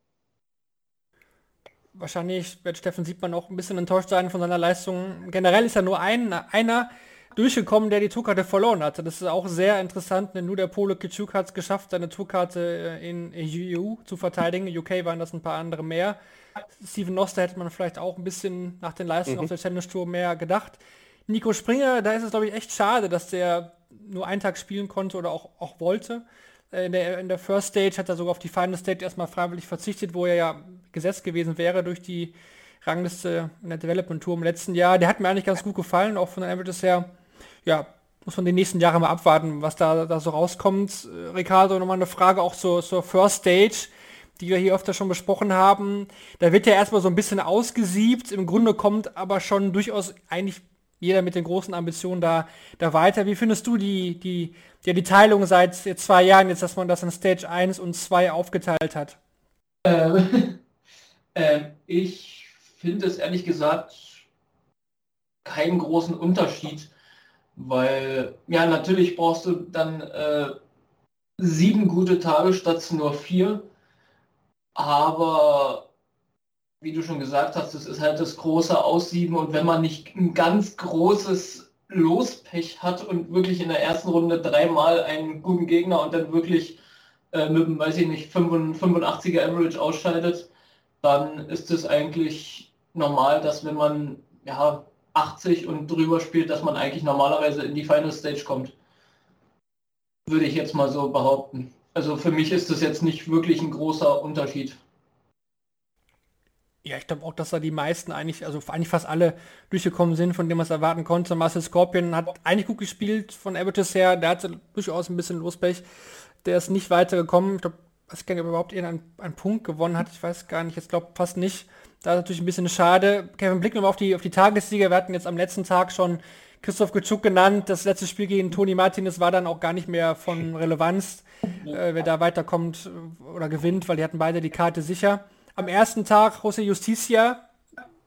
Speaker 2: Wahrscheinlich wird Steffen Siebmann auch ein bisschen enttäuscht sein von seiner Leistung. Generell ist er nur ein, einer, durchgekommen, der die Tourkarte verloren hatte. Das ist auch sehr interessant, denn nur der Pole Kitschuk hat es geschafft, seine Tourkarte äh, in EU zu verteidigen. In UK waren das ein paar andere mehr. Steven Noster hätte man vielleicht auch ein bisschen nach den Leistungen mhm. auf der Challenge Tour mehr gedacht. Nico Springer, da ist es glaube ich echt schade, dass der nur einen Tag spielen konnte oder auch, auch wollte. Äh, in der, in der First Stage hat er sogar auf die Final Stage erstmal freiwillig verzichtet, wo er ja gesetzt gewesen wäre durch die Rangliste in der Development Tour im letzten Jahr. Der hat mir eigentlich ganz gut gefallen, auch von den Averages her ja, muss man die nächsten Jahre mal abwarten, was da, da so rauskommt. Äh, Ricardo, nochmal eine Frage auch zur, zur First Stage, die wir hier öfter schon besprochen haben. Da wird ja erstmal so ein bisschen ausgesiebt. Im Grunde kommt aber schon durchaus eigentlich jeder mit den großen Ambitionen da, da weiter. Wie findest du die, die, ja, die Teilung seit zwei Jahren jetzt, dass man das in Stage 1 und 2 aufgeteilt hat?
Speaker 4: Äh, äh, ich finde es ehrlich gesagt keinen großen Unterschied weil, ja, natürlich brauchst du dann äh, sieben gute Tage statt nur vier. Aber wie du schon gesagt hast, es ist halt das große Aussieben und wenn man nicht ein ganz großes Lospech hat und wirklich in der ersten Runde dreimal einen guten Gegner und dann wirklich äh, mit einem, weiß ich nicht, 85er Average ausscheidet, dann ist es eigentlich normal, dass wenn man ja 80 und drüber spielt, dass man eigentlich normalerweise in die Final Stage kommt. Würde ich jetzt mal so behaupten. Also für mich ist das jetzt nicht wirklich ein großer Unterschied.
Speaker 2: Ja, ich glaube auch, dass da die meisten eigentlich, also eigentlich fast alle durchgekommen sind, von dem man es erwarten konnte. Marcel Scorpion hat eigentlich gut gespielt von Averages her, der hatte durchaus ein bisschen Lospech. Der ist nicht weitergekommen. Ich glaube, weiß gar nicht, ob er überhaupt irgendeinen einen Punkt gewonnen hat. Ich weiß gar nicht, ich glaube fast nicht. Da ist natürlich ein bisschen schade. Kevin, blicken wir mal auf die, auf die Tagessieger. Wir hatten jetzt am letzten Tag schon Christoph Getschuk genannt. Das letzte Spiel gegen Toni Martinez war dann auch gar nicht mehr von Relevanz, äh, wer da weiterkommt oder gewinnt, weil die hatten beide die Karte sicher. Am ersten Tag José Justicia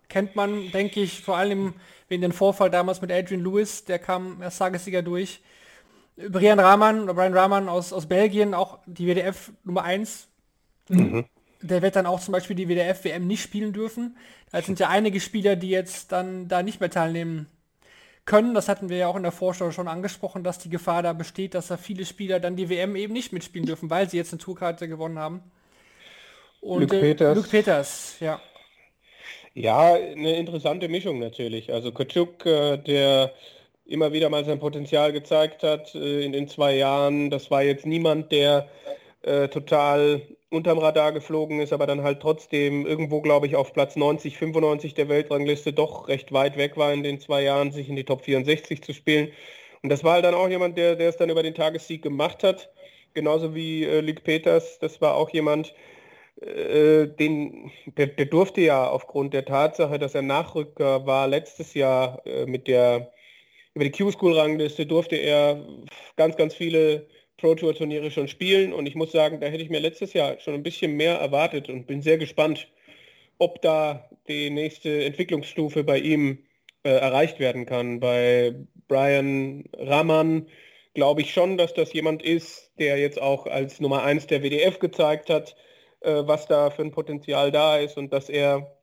Speaker 2: kennt man, denke ich, vor allem wegen dem Vorfall damals mit Adrian Lewis, der kam als Tagessieger durch. Brian Rahman oder Brian Rahman aus, aus Belgien, auch die WDF Nummer 1. Mhm der wird dann auch zum Beispiel die WDF-WM nicht spielen dürfen. Da sind ja einige Spieler, die jetzt dann da nicht mehr teilnehmen können. Das hatten wir ja auch in der Vorschau schon angesprochen, dass die Gefahr da besteht, dass da viele Spieler dann die WM eben nicht mitspielen dürfen, weil sie jetzt eine Tourkarte gewonnen haben.
Speaker 3: Und Luke äh, Peters.
Speaker 2: Luke Peters, ja.
Speaker 3: Ja, eine interessante Mischung natürlich. Also Kaczuk, äh, der immer wieder mal sein Potenzial gezeigt hat äh, in den zwei Jahren. Das war jetzt niemand, der äh, total unterm Radar geflogen ist, aber dann halt trotzdem irgendwo, glaube ich, auf Platz 90, 95 der Weltrangliste doch recht weit weg war in den zwei Jahren, sich in die Top 64 zu spielen. Und das war halt dann auch jemand, der, der es dann über den Tagessieg gemacht hat, genauso wie äh, Luc Peters. Das war auch jemand, äh, den, der, der, durfte ja aufgrund der Tatsache, dass er Nachrücker war letztes Jahr äh, mit der über die Q-School-Rangliste durfte er ganz, ganz viele Pro Tour Turniere schon spielen und ich muss sagen, da hätte ich mir letztes Jahr schon ein bisschen mehr erwartet und bin sehr gespannt, ob da die nächste Entwicklungsstufe bei ihm äh, erreicht werden kann. Bei Brian Raman glaube ich schon, dass das jemand ist, der jetzt auch als Nummer 1 der WDF gezeigt hat, äh, was da für ein Potenzial da ist und dass er,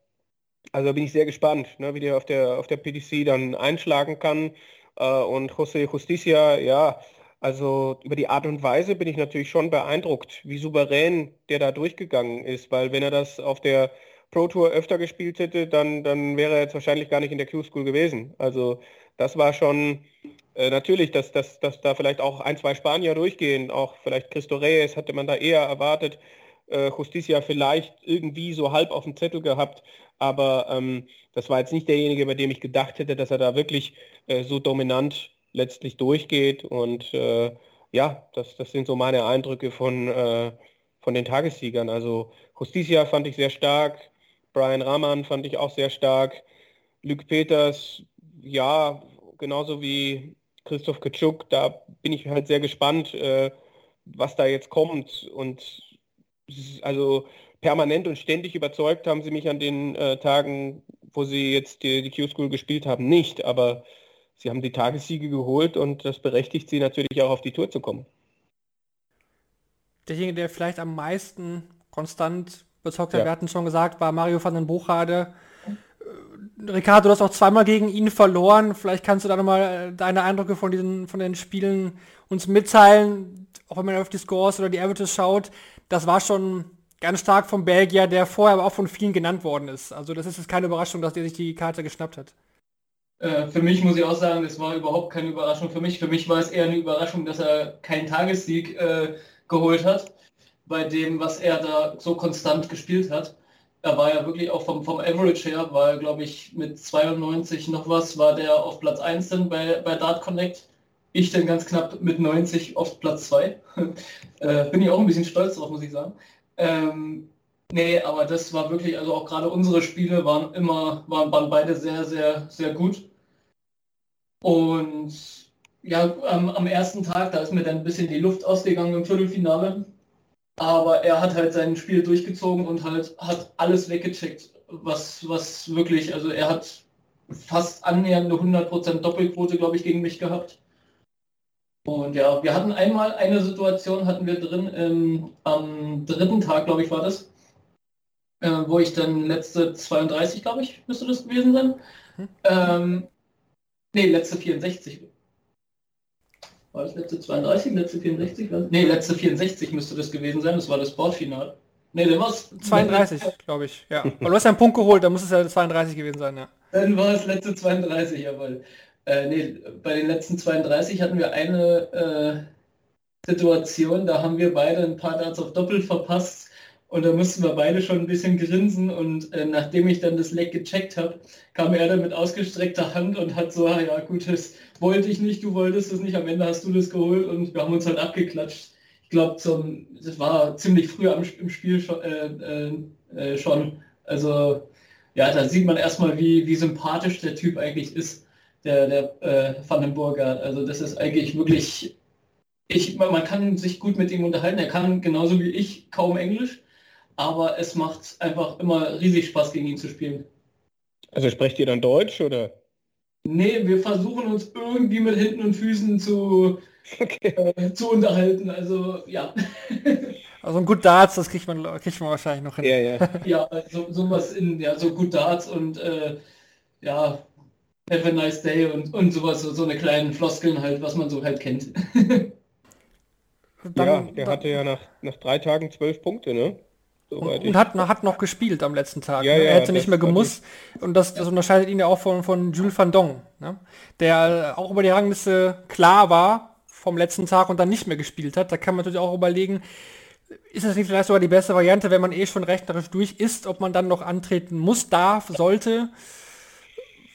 Speaker 3: also bin ich sehr gespannt, ne, wie der auf der auf der PDC dann einschlagen kann. Äh, und José Justicia, ja, also über die Art und Weise bin ich natürlich schon beeindruckt, wie souverän der da durchgegangen ist, weil wenn er das auf der Pro Tour öfter gespielt hätte, dann, dann wäre er jetzt wahrscheinlich gar nicht in der Q-School gewesen. Also das war schon äh, natürlich, dass, dass, dass da vielleicht auch ein, zwei Spanier durchgehen, auch vielleicht Cristo Reyes hätte man da eher erwartet, äh, Justicia vielleicht irgendwie so halb auf dem Zettel gehabt, aber ähm, das war jetzt nicht derjenige, bei dem ich gedacht hätte, dass er da wirklich äh, so dominant letztlich durchgeht. Und äh, ja, das, das sind so meine Eindrücke von, äh, von den Tagessiegern. Also Justicia fand ich sehr stark, Brian Rahman fand ich auch sehr stark, Luc Peters, ja, genauso wie Christoph Kaczuk, da bin ich halt sehr gespannt, äh, was da jetzt kommt. Und also permanent und ständig überzeugt haben sie mich an den äh, Tagen, wo sie jetzt die, die Q-School gespielt haben, nicht. Aber sie haben die Tagessiege geholt und das berechtigt sie natürlich auch auf die Tour zu kommen.
Speaker 2: Derjenige, der vielleicht am meisten konstant überzeugt hat, ja. wir hatten schon gesagt, war Mario van den Buchade. Äh, Ricardo, du hast auch zweimal gegen ihn verloren. Vielleicht kannst du da nochmal äh, deine Eindrücke von diesen, von den Spielen uns mitteilen, auch wenn man auf die Scores oder die Averages schaut. Das war schon ganz stark vom Belgier, der vorher aber auch von vielen genannt worden ist. Also das ist jetzt keine Überraschung, dass der sich die Karte geschnappt hat.
Speaker 4: Äh, für mich muss ich auch sagen, das war überhaupt keine Überraschung für mich. Für mich war es eher eine Überraschung, dass er keinen Tagessieg äh, geholt hat, bei dem, was er da so konstant gespielt hat. Er war ja wirklich auch vom, vom Average her, war glaube ich mit 92 noch was, war der auf Platz 1 dann bei, bei Dart Connect. Ich dann ganz knapp mit 90 auf Platz 2. äh, bin ich auch ein bisschen stolz drauf, muss ich sagen. Ähm, nee, aber das war wirklich, also auch gerade unsere Spiele waren immer, waren, waren beide sehr, sehr, sehr gut. Und ja, am, am, ersten Tag, da ist mir dann ein bisschen die Luft ausgegangen im Viertelfinale. Aber er hat halt sein Spiel durchgezogen und halt hat alles weggecheckt, was, was wirklich, also er hat fast annähernd eine 100% Doppelquote, glaube ich, gegen mich gehabt. Und ja, wir hatten einmal eine Situation, hatten wir drin, ähm, am dritten Tag, glaube ich, war das, äh, wo ich dann letzte 32, glaube ich, müsste das gewesen sein. Hm. Ähm, Ne, letzte 64. War das letzte 32, letzte 64? Ne, letzte 64 müsste das gewesen sein. Das war das Sportfinal.
Speaker 2: Ne, dann war es... 32, glaube ich, ja. Aber du hast ja einen Punkt geholt, da muss es ja 32 gewesen sein, ja.
Speaker 4: Dann war es letzte 32, jawohl. Äh, nee, bei den letzten 32 hatten wir eine äh, Situation, da haben wir beide ein paar Darts auf Doppel verpasst und da mussten wir beide schon ein bisschen grinsen und äh, nachdem ich dann das Leck gecheckt habe, kam er dann mit ausgestreckter Hand und hat so, ah, ja gut, das wollte ich nicht, du wolltest es nicht, am Ende hast du das geholt und wir haben uns halt abgeklatscht. Ich glaube, das war ziemlich früh am, im Spiel schon, äh, äh, äh, schon. Also ja, da sieht man erstmal, wie, wie sympathisch der Typ eigentlich ist, der, der äh, Van den Burgard. Also das ist eigentlich wirklich, ich, man kann sich gut mit ihm unterhalten. Er kann genauso wie ich kaum Englisch aber es macht einfach immer riesig Spaß, gegen ihn zu spielen.
Speaker 3: Also sprecht ihr dann Deutsch oder?
Speaker 4: Nee, wir versuchen uns irgendwie mit Hinten und Füßen zu, okay. äh, zu unterhalten. Also ja.
Speaker 2: Also ein gut Darts, das kriegt man, kriegt man wahrscheinlich noch hin.
Speaker 4: Ja, ja. ja so, sowas in, ja, so gut Darts und äh, ja, have a nice day und, und sowas, so, so eine kleinen Floskeln halt, was man so halt kennt.
Speaker 3: Dann, ja, der hatte ja nach, nach drei Tagen zwölf Punkte, ne?
Speaker 2: Und, und hat, hat noch gespielt am letzten Tag.
Speaker 3: Ja,
Speaker 2: ne?
Speaker 3: ja,
Speaker 2: er hätte nicht mehr gemusst. Und das, das unterscheidet ihn ja auch von, von Jules van Dong, ne? der auch über die Rangliste klar war vom letzten Tag und dann nicht mehr gespielt hat. Da kann man natürlich auch überlegen, ist das nicht vielleicht sogar die beste Variante, wenn man eh schon rechnerisch durch ist, ob man dann noch antreten muss, darf, sollte.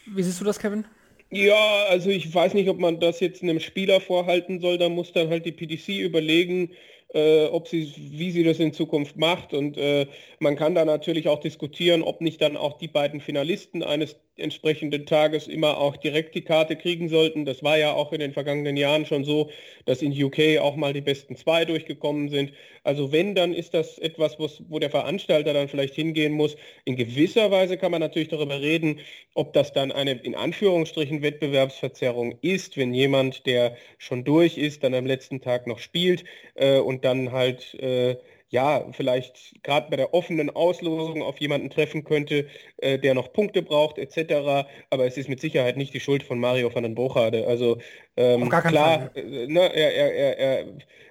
Speaker 2: Wie siehst du das, Kevin?
Speaker 3: Ja, also ich weiß nicht, ob man das jetzt einem Spieler vorhalten soll. Da muss dann halt die PDC überlegen, äh, ob sie, wie sie das in Zukunft macht. Und äh, man kann da natürlich auch diskutieren, ob nicht dann auch die beiden Finalisten eines entsprechenden Tages immer auch direkt die Karte kriegen sollten. Das war ja auch in den vergangenen Jahren schon so, dass in UK auch mal die besten zwei durchgekommen sind. Also wenn, dann ist das etwas, wo der Veranstalter dann vielleicht hingehen muss. In gewisser Weise kann man natürlich darüber reden, ob das dann eine in Anführungsstrichen Wettbewerbsverzerrung ist, wenn jemand, der schon durch ist, dann am letzten Tag noch spielt äh, und dann halt äh, ja, vielleicht gerade bei der offenen Auslosung auf jemanden treffen könnte, äh, der noch Punkte braucht, etc. Aber es ist mit Sicherheit nicht die Schuld von Mario van den Bochade. Also ähm, klar, Fall, äh, ne, er, er, er,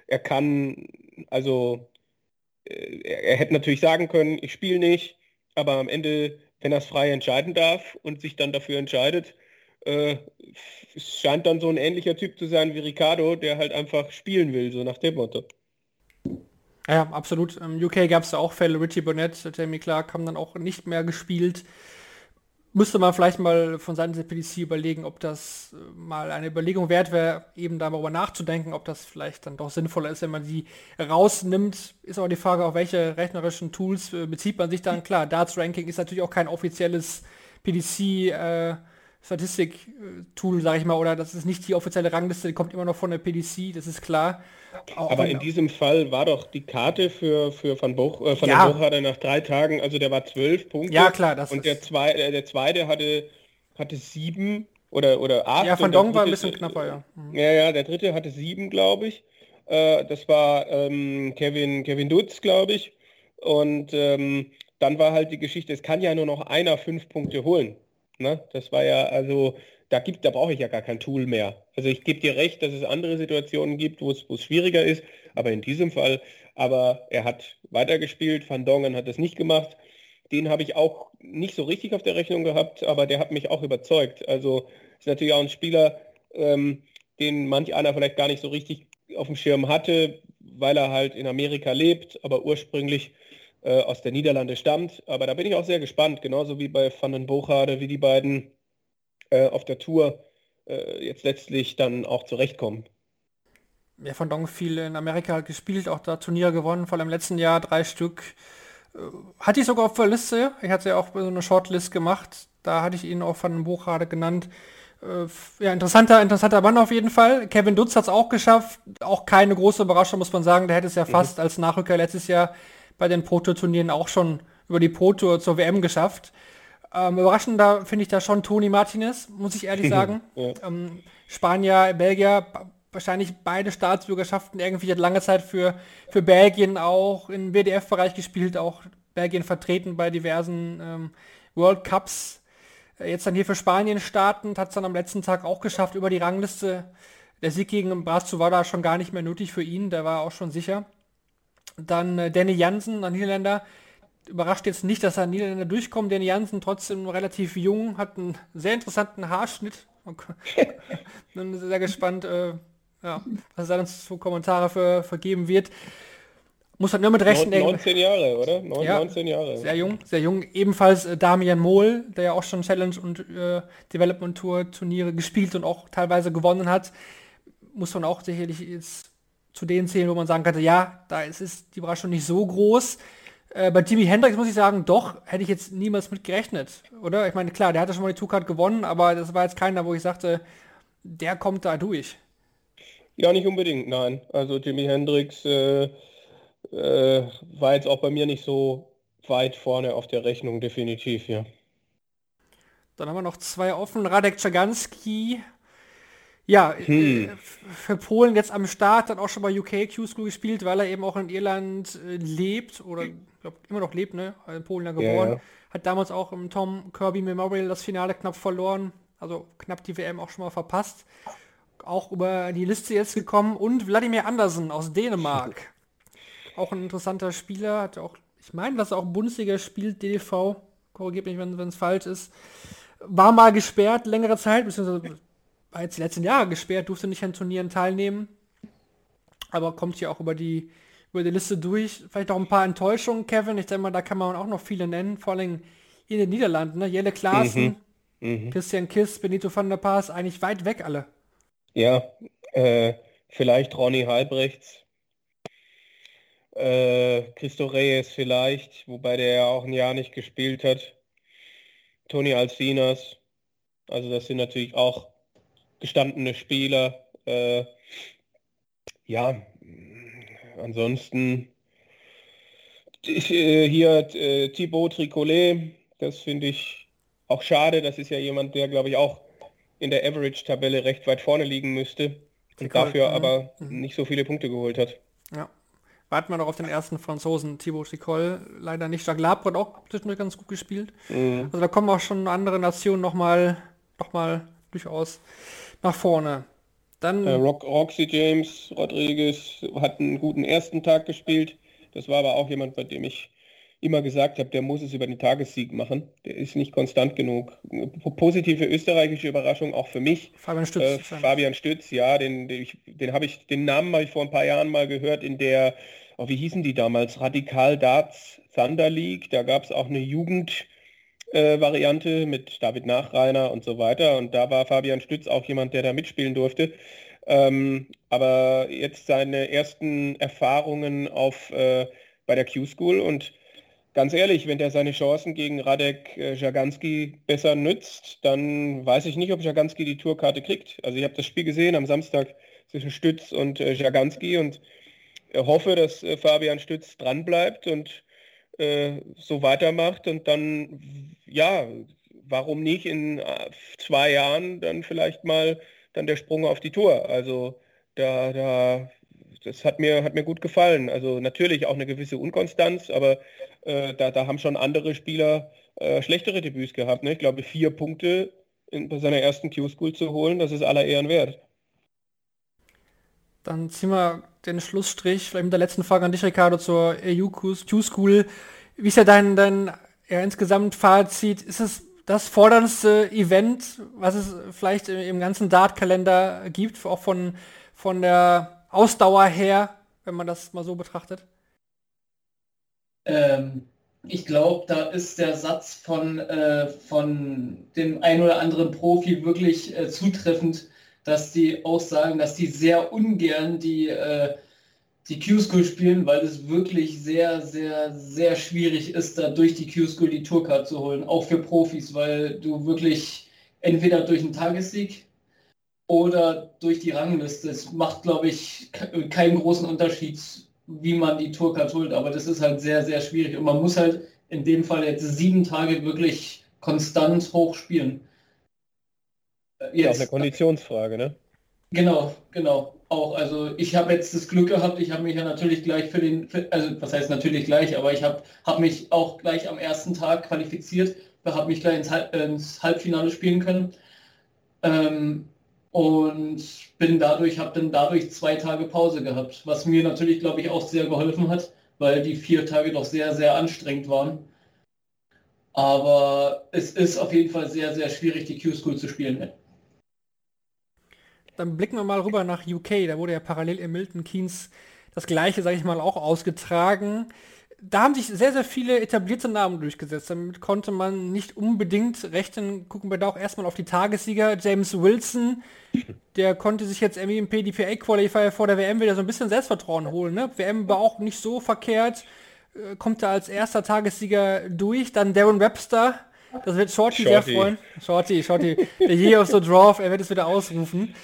Speaker 3: er kann, also äh, er, er hätte natürlich sagen können, ich spiele nicht, aber am Ende, wenn er es frei entscheiden darf und sich dann dafür entscheidet, äh, es scheint dann so ein ähnlicher Typ zu sein wie Ricardo, der halt einfach spielen will, so nach dem Motto.
Speaker 2: Ja, absolut. Im UK gab es da auch Fälle, Richie Burnett, Jamie Clark haben dann auch nicht mehr gespielt. Müsste man vielleicht mal von Seiten der PDC überlegen, ob das äh, mal eine Überlegung wert wäre, eben darüber nachzudenken, ob das vielleicht dann doch sinnvoller ist, wenn man die rausnimmt. Ist aber die Frage, auf welche rechnerischen Tools äh, bezieht man sich dann. Klar, Darts Ranking ist natürlich auch kein offizielles PDC äh, Statistik-Tool, sage ich mal, oder das ist nicht die offizielle Rangliste, die kommt immer noch von der PDC, das ist klar.
Speaker 3: Auch Aber in diesem Fall war doch die Karte für, für Van, Boch, äh, Van ja. Boch nach drei Tagen, also der war zwölf Punkte.
Speaker 2: Ja, klar. Das
Speaker 3: und der, zwei, äh, der zweite hatte, hatte sieben oder, oder acht.
Speaker 2: Ja, Van Dong war ein bisschen knapper, ja.
Speaker 3: Mhm. Ja, ja, der dritte hatte sieben, glaube ich. Äh, das war ähm, Kevin, Kevin Dutz, glaube ich. Und ähm, dann war halt die Geschichte, es kann ja nur noch einer fünf Punkte holen. Ne? Das war ja, also da gibt, da brauche ich ja gar kein Tool mehr. Also ich gebe dir recht, dass es andere Situationen gibt, wo es, schwieriger ist, aber in diesem Fall, aber er hat weitergespielt, Van Dongen hat es nicht gemacht. Den habe ich auch nicht so richtig auf der Rechnung gehabt, aber der hat mich auch überzeugt. Also ist natürlich auch ein Spieler, ähm, den manch einer vielleicht gar nicht so richtig auf dem Schirm hatte, weil er halt in Amerika lebt, aber ursprünglich äh, aus der Niederlande stammt. Aber da bin ich auch sehr gespannt, genauso wie bei Van den Bochade, wie die beiden äh, auf der Tour äh, jetzt letztlich dann auch zurechtkommen.
Speaker 2: Ja, Van Dong viel in Amerika gespielt, auch da Turnier gewonnen, vor allem im letzten Jahr drei Stück. Äh, hatte ich sogar auf der Liste, ich hatte ja auch so eine Shortlist gemacht, da hatte ich ihn auch von dem Buchrade genannt. Äh, ja, interessanter, interessanter Mann auf jeden Fall. Kevin Dutz hat es auch geschafft, auch keine große Überraschung, muss man sagen. Der hätte es ja mhm. fast als Nachrücker letztes Jahr bei den Pro-Tour-Turnieren auch schon über die Pro-Tour zur WM geschafft. Ähm, überraschender finde ich da schon Toni Martinez, muss ich ehrlich sagen. ja. ähm, Spanier, Belgier, wahrscheinlich beide Staatsbürgerschaften irgendwie hat lange Zeit für, für Belgien auch im WDF-Bereich gespielt, auch Belgien vertreten bei diversen ähm, World Cups. Äh, jetzt dann hier für Spanien starten, hat es dann am letzten Tag auch geschafft über die Rangliste. Der Sieg gegen Brazu war da schon gar nicht mehr nötig für ihn, der war auch schon sicher. Dann äh, Danny Jansen, ein Niederländer, überrascht jetzt nicht, dass er Niederländer durchkommt. Danny Jansen trotzdem relativ jung, hat einen sehr interessanten Haarschnitt. Bin sehr gespannt, äh, ja, was da uns für Kommentare für, vergeben wird. Muss halt nur mit rechnen.
Speaker 3: 19 Jahre, oder? 9, ja, 19 Jahre.
Speaker 2: Sehr jung, sehr jung. Ebenfalls äh, Damian Mohl, der ja auch schon Challenge und äh, Development Tour Turniere gespielt und auch teilweise gewonnen hat. Muss man auch sicherlich jetzt zu den zählen, wo man sagen könnte, ja, da ist, ist die Überraschung nicht so groß. Äh, bei Jimi Hendrix muss ich sagen, doch, hätte ich jetzt niemals mit gerechnet, oder? Ich meine, klar, der hatte schon mal die Two-Card gewonnen, aber das war jetzt keiner, wo ich sagte, der kommt da durch.
Speaker 3: Ja, nicht unbedingt, nein. Also Jimi Hendrix äh, äh, war jetzt auch bei mir nicht so weit vorne auf der Rechnung, definitiv, ja.
Speaker 2: Dann haben wir noch zwei offen. Radek Czaganski ja, hm. Äh, für Polen jetzt am Start, dann auch schon bei UK Q-School gespielt, weil er eben auch in Irland äh, lebt oder glaub, immer noch lebt, ne? In Polen ja geboren. Ja. Hat damals auch im Tom Kirby Memorial das Finale knapp verloren, also knapp die WM auch schon mal verpasst. Auch über die Liste jetzt gekommen und Wladimir Andersen aus Dänemark. auch ein interessanter Spieler, hat auch, ich meine, dass er auch Bundesliga spielt, DDV, korrigiert mich, wenn es falsch ist, war mal gesperrt, längere Zeit, beziehungsweise war jetzt die letzten Jahre gesperrt, durfte nicht an Turnieren teilnehmen, aber kommt hier auch über die, über die Liste durch. Vielleicht auch ein paar Enttäuschungen, Kevin, ich denke mal, da kann man auch noch viele nennen, vor allem in den Niederlanden, ne? Jelle Klaassen, mhm. Mhm. Christian Kiss, Benito van der Paas, eigentlich weit weg alle.
Speaker 3: Ja, äh, vielleicht Ronny Halbrechts, äh, Christo Reyes vielleicht, wobei der ja auch ein Jahr nicht gespielt hat. Toni Alcinas. Also das sind natürlich auch gestandene Spieler. Äh, ja, ansonsten ich, äh, hier äh, Thibaut Tricolet, das finde ich auch schade. Das ist ja jemand, der glaube ich auch in der Average-Tabelle recht weit vorne liegen müsste und dafür mhm. aber mhm. nicht so viele Punkte geholt hat.
Speaker 2: Ja, warten wir doch auf den ersten Franzosen, Thibaut Chicol. Leider nicht. Jacques Labre hat auch zwischendurch ganz gut gespielt. Mhm. Also da kommen auch schon andere Nationen nochmal noch mal durchaus nach vorne. Dann
Speaker 3: äh, Rock, Roxy James Rodriguez hat einen guten ersten Tag gespielt. Das war aber auch jemand, bei dem ich immer gesagt habe, der muss es über den Tagessieg machen. Der ist nicht konstant genug. Positive österreichische Überraschung auch für mich.
Speaker 2: Fabian Stütz.
Speaker 3: Äh, Fabian Stütz, ja, den, den, den habe ich, den Namen habe ich vor ein paar Jahren mal gehört in der, oh, wie hießen die damals? Radikal Darts Thunder League. Da gab es auch eine Jugend. Variante mit David Nachreiner und so weiter. Und da war Fabian Stütz auch jemand, der da mitspielen durfte. Ähm, aber jetzt seine ersten Erfahrungen auf, äh, bei der Q-School und ganz ehrlich, wenn der seine Chancen gegen Radek äh, Jaganski besser nützt, dann weiß ich nicht, ob Jaganski die Tourkarte kriegt. Also ich habe das Spiel gesehen am Samstag zwischen Stütz und äh, Jaganski und äh, hoffe, dass äh, Fabian Stütz dranbleibt und äh, so weitermacht und dann, ja, warum nicht in äh, zwei Jahren dann vielleicht mal dann der Sprung auf die Tour. Also da, da das hat mir, hat mir gut gefallen. Also natürlich auch eine gewisse Unkonstanz, aber äh, da, da haben schon andere Spieler äh, schlechtere Debüts gehabt. Ne? Ich glaube, vier Punkte in, bei seiner ersten Q-School zu holen, das ist aller Ehren wert.
Speaker 2: Dann ziehen wir den Schlussstrich, vielleicht mit der letzten Frage an dich, Ricardo, zur EU Q-School. Wie ist ja dein, dein ja, insgesamt Fazit? Ist es das forderndste Event, was es vielleicht im ganzen Dart-Kalender gibt, auch von, von der Ausdauer her, wenn man das mal so betrachtet?
Speaker 4: Ähm, ich glaube, da ist der Satz von, äh, von dem ein oder anderen Profi wirklich äh, zutreffend, dass die auch sagen, dass die sehr ungern die, äh, die Q-School spielen, weil es wirklich sehr, sehr, sehr schwierig ist, da durch die Q-School die Tourcard zu holen, auch für Profis, weil du wirklich entweder durch einen Tagessieg oder durch die Rangliste. Es macht, glaube ich, keinen großen Unterschied, wie man die Tourcard holt, aber das ist halt sehr, sehr schwierig und man muss halt in dem Fall jetzt sieben Tage wirklich konstant hoch spielen.
Speaker 3: Jetzt, ja, auch eine Konditionsfrage, ne?
Speaker 4: Genau, genau. Auch, also ich habe jetzt das Glück gehabt, ich habe mich ja natürlich gleich für den, für, also was heißt natürlich gleich, aber ich habe hab mich auch gleich am ersten Tag qualifiziert, habe mich gleich ins, Halb, ins Halbfinale spielen können. Ähm, und bin dadurch, habe dann dadurch zwei Tage Pause gehabt, was mir natürlich, glaube ich, auch sehr geholfen hat, weil die vier Tage doch sehr, sehr anstrengend waren. Aber es ist auf jeden Fall sehr, sehr schwierig, die Q-School zu spielen.
Speaker 2: Dann blicken wir mal rüber nach UK. Da wurde ja parallel in Milton Keynes das gleiche, sage ich mal, auch ausgetragen da haben sich sehr, sehr viele etablierte Namen durchgesetzt. Damit konnte man nicht unbedingt rechnen. Gucken wir da auch erstmal auf die Tagessieger. James Wilson, der konnte sich jetzt MEMP die PA-Qualifier vor der WM wieder so ein bisschen Selbstvertrauen holen. Ne? WM war auch nicht so verkehrt. Äh, kommt da als erster Tagessieger durch. Dann Darren Webster. Das wird Shorty, Shorty. sehr freuen. Shorty, Shorty, der Year of the Draw, er wird es wieder ausrufen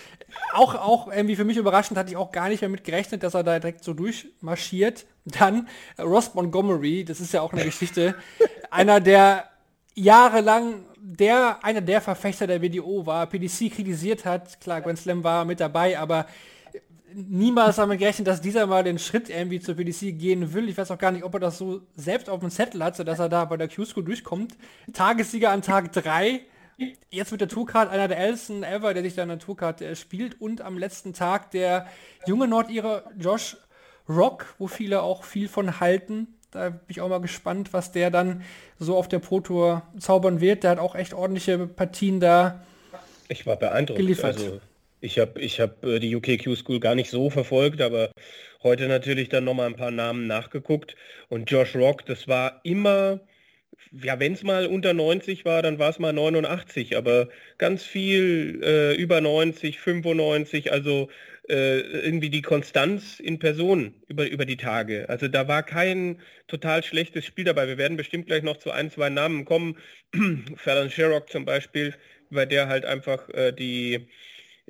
Speaker 2: auch, auch irgendwie für mich überraschend, hatte ich auch gar nicht mehr mit gerechnet, dass er da direkt so durchmarschiert. Dann äh, Ross Montgomery, das ist ja auch eine Geschichte, einer, der jahrelang der, einer der Verfechter der WDO war, PDC kritisiert hat, klar, Gwen Slam war mit dabei, aber niemals damit gerechnet, dass dieser mal den Schritt irgendwie zur PDC gehen will. Ich weiß auch gar nicht, ob er das so selbst auf dem Zettel hat, sodass er da bei der Q-School durchkommt. Tagessieger an Tag 3 Jetzt mit der Tourcard einer der ältesten ever, der sich da in der Tourcard äh, spielt und am letzten Tag der junge Nordire Josh Rock, wo viele auch viel von halten. Da bin ich auch mal gespannt, was der dann so auf der Pro Tour zaubern wird. Der hat auch echt ordentliche Partien da.
Speaker 3: Ich war beeindruckt.
Speaker 2: Geliefert.
Speaker 3: Also ich habe ich hab, äh, die UK Q School gar nicht so verfolgt, aber heute natürlich dann nochmal ein paar Namen nachgeguckt. Und Josh Rock, das war immer, ja, wenn es mal unter 90 war, dann war es mal 89, aber ganz viel äh, über 90, 95, also äh, irgendwie die Konstanz in Person über, über die Tage. Also da war kein total schlechtes Spiel dabei. Wir werden bestimmt gleich noch zu ein, zwei Namen kommen. Fallon Sherrock zum Beispiel, bei der halt einfach äh, die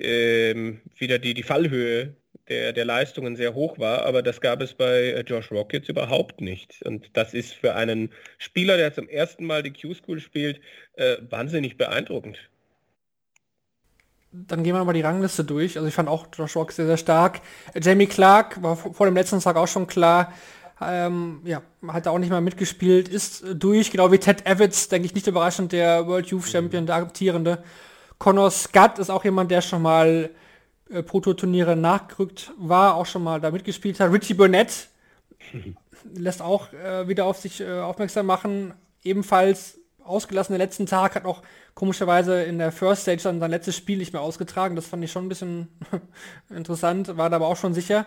Speaker 3: ähm, wieder die, die Fallhöhe der, der Leistungen sehr hoch war, aber das gab es bei äh, Josh Rockets überhaupt nicht. Und das ist für einen Spieler, der zum ersten Mal die Q-School spielt, äh, wahnsinnig beeindruckend.
Speaker 2: Dann gehen wir mal die Rangliste durch. Also ich fand auch Josh Rock sehr, sehr stark. Jamie Clark war vor dem letzten Tag auch schon klar. Ähm, ja, hat auch nicht mal mitgespielt, ist durch, genau wie Ted Evans, denke ich nicht überraschend, der World Youth Champion, der Amtierende. Connor Scott ist auch jemand, der schon mal äh, Proto-Turniere nachgerückt war, auch schon mal da mitgespielt hat. Richie Burnett lässt auch äh, wieder auf sich äh, aufmerksam machen. Ebenfalls ausgelassen den letzten Tag, hat auch komischerweise in der First Stage dann sein letztes Spiel nicht mehr ausgetragen. Das fand ich schon ein bisschen interessant, war da aber auch schon sicher.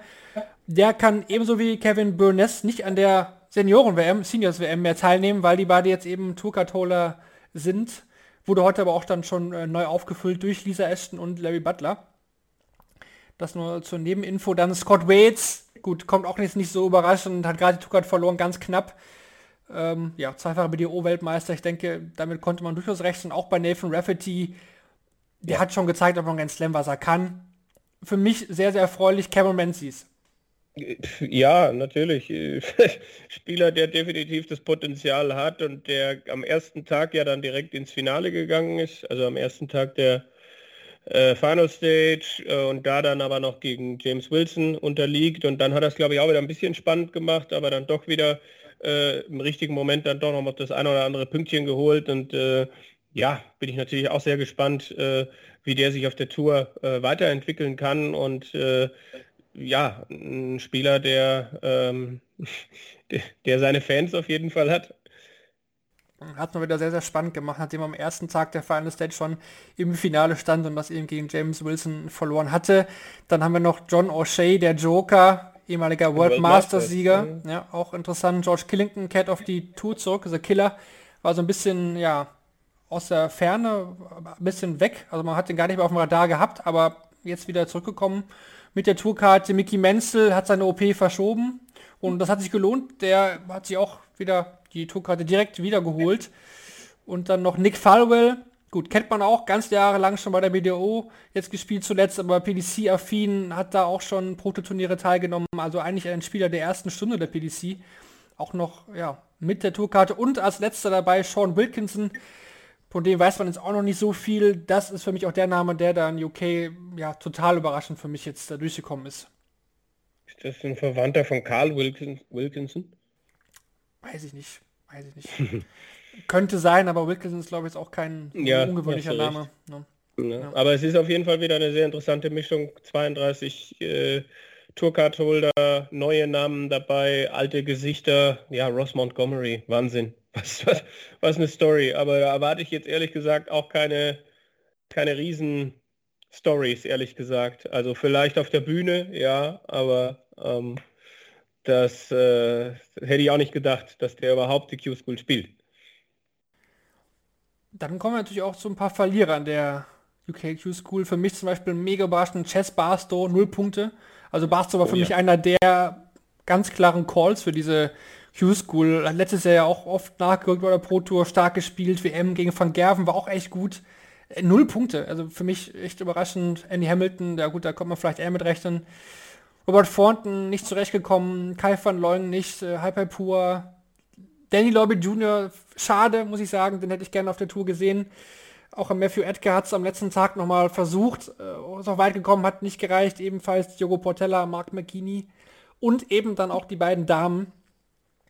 Speaker 2: Der kann ebenso wie Kevin Burness nicht an der Senioren-WM, Seniors-WM mehr teilnehmen, weil die beide jetzt eben Tourcard-Holder sind. Wurde heute aber auch dann schon äh, neu aufgefüllt durch Lisa Ashton und Larry Butler. Das nur zur Nebeninfo. Dann Scott Waits, gut, kommt auch jetzt nicht so überraschend, hat gerade die Tourcard verloren, ganz knapp. Ähm, ja, zweifacher BDO-Weltmeister. Ich denke, damit konnte man durchaus rechnen. Auch bei Nathan Rafferty, der hat schon gezeigt, ob man ganz Slam was er kann. Für mich sehr, sehr erfreulich Cameron Menzies.
Speaker 3: Ja, natürlich. Spieler, der definitiv das Potenzial hat und der am ersten Tag ja dann direkt ins Finale gegangen ist, also am ersten Tag der äh, Final Stage äh, und da dann aber noch gegen James Wilson unterliegt. Und dann hat es glaube ich auch wieder ein bisschen spannend gemacht, aber dann doch wieder äh, im richtigen Moment dann doch noch mal das ein oder andere Pünktchen geholt. Und äh, ja, bin ich natürlich auch sehr gespannt, äh, wie der sich auf der Tour äh, weiterentwickeln kann. Und ja, ein Spieler, der, ähm, der, seine Fans auf jeden Fall hat.
Speaker 2: Hat man wieder sehr, sehr spannend gemacht, nachdem am ersten Tag der Final Stage schon im Finale stand und das eben gegen James Wilson verloren hatte. Dann haben wir noch John O'Shea, der Joker, ehemaliger World, World. Masters, ja. auch interessant. George Killington Cat of die Tour zurück, The Killer, war so ein bisschen, ja, aus der Ferne, ein bisschen weg. Also man hat den gar nicht mehr auf dem Radar gehabt, aber jetzt wieder zurückgekommen mit der Tourkarte. Mickey Menzel hat seine OP verschoben und das hat sich gelohnt. Der hat sich auch wieder die Tourkarte direkt wiedergeholt. Und dann noch Nick Falwell. Gut, kennt man auch ganz jahrelang schon bei der BDO, jetzt gespielt zuletzt, aber PDC-affin hat da auch schon Prototurniere teilgenommen. Also eigentlich ein Spieler der ersten Stunde der PDC. Auch noch ja, mit der Tourkarte. Und als letzter dabei Sean Wilkinson, von dem weiß man jetzt auch noch nicht so viel. Das ist für mich auch der Name, der da in UK ja total überraschend für mich jetzt da durchgekommen ist.
Speaker 3: Ist das ein Verwandter von Carl Wilkinson?
Speaker 2: Weiß ich nicht. Weiß ich nicht. Könnte sein, aber Wilkinson ist glaube ich jetzt auch kein
Speaker 3: ja,
Speaker 2: ungewöhnlicher Name.
Speaker 3: Ne? Ja. Ja. Aber es ist auf jeden Fall wieder eine sehr interessante Mischung. 32 äh, Tourcard-Holder, neue Namen dabei, alte Gesichter. Ja, Ross Montgomery, Wahnsinn. Was, was, was eine Story. Aber da erwarte ich jetzt ehrlich gesagt auch keine, keine riesen Stories, ehrlich gesagt. Also vielleicht auf der Bühne, ja, aber ähm, das äh, hätte ich auch nicht gedacht, dass der überhaupt die Q-School spielt.
Speaker 2: Dann kommen wir natürlich auch zu ein paar Verlierern der UK Q-School. Für mich zum Beispiel mega überraschend Chess Barstow, null Punkte. Also Barstow war für oh, mich ja. einer der ganz klaren Calls für diese Q-School. Letztes Jahr ja auch oft nachgerückt bei der Pro Tour, stark gespielt. WM gegen Van Gerven war auch echt gut. Äh, null Punkte. Also für mich echt überraschend. Andy Hamilton, ja gut, da kommt man vielleicht eher mit rechnen. Robert Thornton nicht zurechtgekommen. Kai van Leung nicht. Äh, Hyper Pur. Danny Lobby Jr. Schade, muss ich sagen. Den hätte ich gerne auf der Tour gesehen. Auch Matthew Edgar hat es am letzten Tag nochmal versucht. Äh, ist auch weit gekommen, hat nicht gereicht. Ebenfalls Diogo Portella, Mark McKinney. Und eben dann auch die beiden Damen,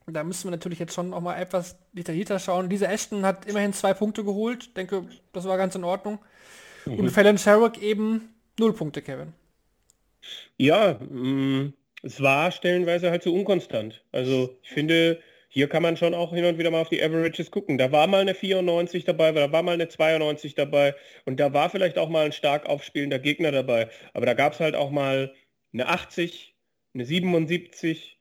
Speaker 2: da müssen wir natürlich jetzt schon auch mal etwas detaillierter schauen. Diese Ashton hat immerhin zwei Punkte geholt. Ich denke, das war ganz in Ordnung. Mhm. Und Fallon Sherrock eben null Punkte, Kevin.
Speaker 3: Ja, mh, mm, es war stellenweise halt so unkonstant. Also ich finde, hier kann man schon auch hin und wieder mal auf die Averages gucken. Da war mal eine 94 dabei, da war mal eine 92 dabei und da war vielleicht auch mal ein stark aufspielender Gegner dabei. Aber da gab es halt auch mal eine 80, eine 77,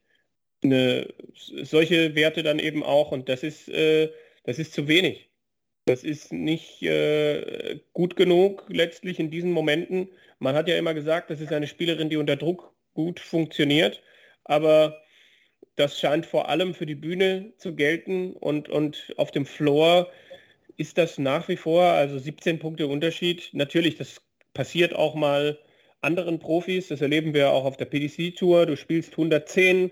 Speaker 3: eine, solche Werte dann eben auch und das ist, äh, das ist zu wenig. Das ist nicht äh, gut genug letztlich in diesen Momenten. Man hat ja immer gesagt, das ist eine Spielerin, die unter Druck gut funktioniert, aber das scheint vor allem für die Bühne zu gelten und, und auf dem Floor ist das nach wie vor, also 17 Punkte Unterschied. Natürlich, das passiert auch mal anderen Profis, das erleben wir auch auf der PDC-Tour. Du spielst 110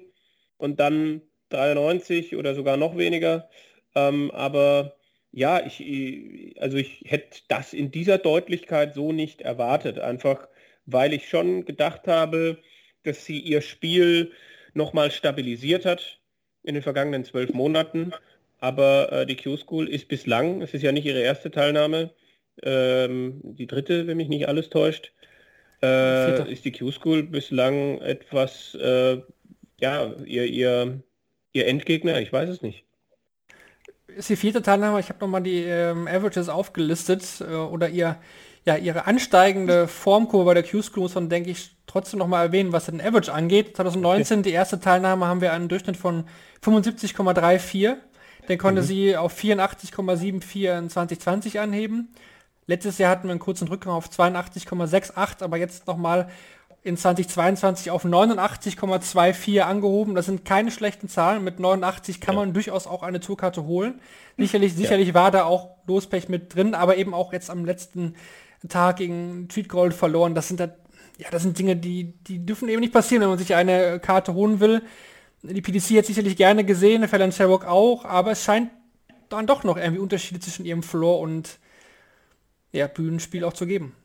Speaker 3: und dann 93 oder sogar noch weniger. Ähm, aber ja, ich, also ich hätte das in dieser Deutlichkeit so nicht erwartet, einfach weil ich schon gedacht habe, dass sie ihr Spiel nochmal stabilisiert hat in den vergangenen zwölf Monaten. Aber äh, die Q-School ist bislang, es ist ja nicht ihre erste Teilnahme, ähm, die dritte, wenn mich nicht alles täuscht, äh, ist die Q-School bislang etwas, äh, ja, ihr, ihr, ihr Endgegner, ich weiß es nicht.
Speaker 2: Ist die vierte Teilnahme, ich habe nochmal die ähm, Averages aufgelistet äh, oder ihr ja, ihre ansteigende Formkurve bei der Q-School muss man, denke ich, trotzdem noch mal erwähnen, was den Average angeht. 2019, okay. die erste Teilnahme, haben wir einen Durchschnitt von 75,34. Den konnte mhm. sie auf 84,74 in 2020 anheben. Letztes Jahr hatten wir einen kurzen Rückgang auf 82,68, aber jetzt nochmal in 2022 auf 89,24 angehoben. Das sind keine schlechten Zahlen. Mit 89 kann ja. man durchaus auch eine Tourkarte holen. Sicherlich, sicherlich ja. war da auch Lospech mit drin, aber eben auch jetzt am letzten Tag gegen Tweet Gold verloren. Das sind da, ja, das sind Dinge, die, die dürfen eben nicht passieren, wenn man sich eine Karte holen will. Die PDC hat sicherlich gerne gesehen, Fallon Sherrock auch, aber es scheint dann doch noch irgendwie Unterschiede zwischen ihrem Floor und ja, Bühnenspiel auch zu geben.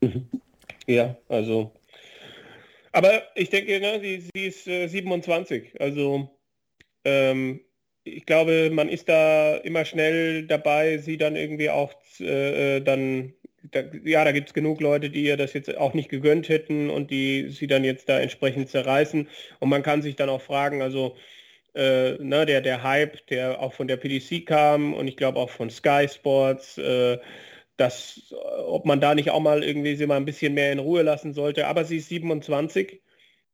Speaker 3: Mhm. Ja, also. Aber ich denke, ne, sie, sie ist äh, 27. Also ähm, ich glaube, man ist da immer schnell dabei, sie dann irgendwie auch äh, äh dann da, ja, da gibt es genug Leute, die ihr das jetzt auch nicht gegönnt hätten und die sie dann jetzt da entsprechend zerreißen. Und man kann sich dann auch fragen, also äh, ne, der, der Hype, der auch von der PDC kam und ich glaube auch von Sky Sports, äh, dass, ob man da nicht auch mal irgendwie sie mal ein bisschen mehr in Ruhe lassen sollte. Aber sie ist 27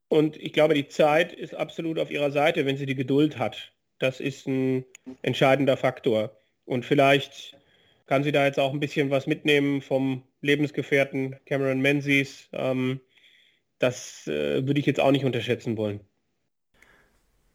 Speaker 3: und ich glaube, die Zeit ist absolut auf ihrer Seite, wenn sie die Geduld hat. Das ist ein entscheidender Faktor. Und vielleicht kann sie da jetzt auch ein bisschen was mitnehmen vom Lebensgefährten Cameron Menzies. Ähm, das äh, würde ich jetzt auch nicht unterschätzen wollen.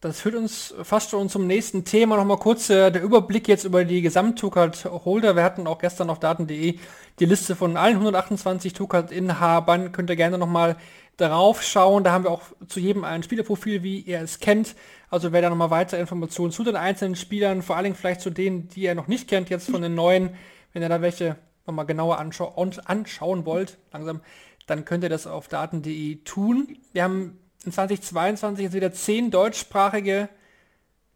Speaker 2: Das führt uns fast schon zum nächsten Thema. Nochmal kurz äh, der Überblick jetzt über die Gesamt-Tukat-Holder. Wir hatten auch gestern auf daten.de die Liste von allen 128 Tukat-Inhabern. Könnt ihr gerne nochmal drauf schauen. Da haben wir auch zu jedem ein Spielerprofil, wie ihr es kennt. Also wer da nochmal weitere Informationen zu den einzelnen Spielern, vor allen Dingen vielleicht zu denen, die ihr noch nicht kennt, jetzt von den neuen, wenn ihr da welche nochmal genauer anschau anschauen wollt, langsam, dann könnt ihr das auf daten.de tun. Wir haben in 2022 jetzt wieder zehn deutschsprachige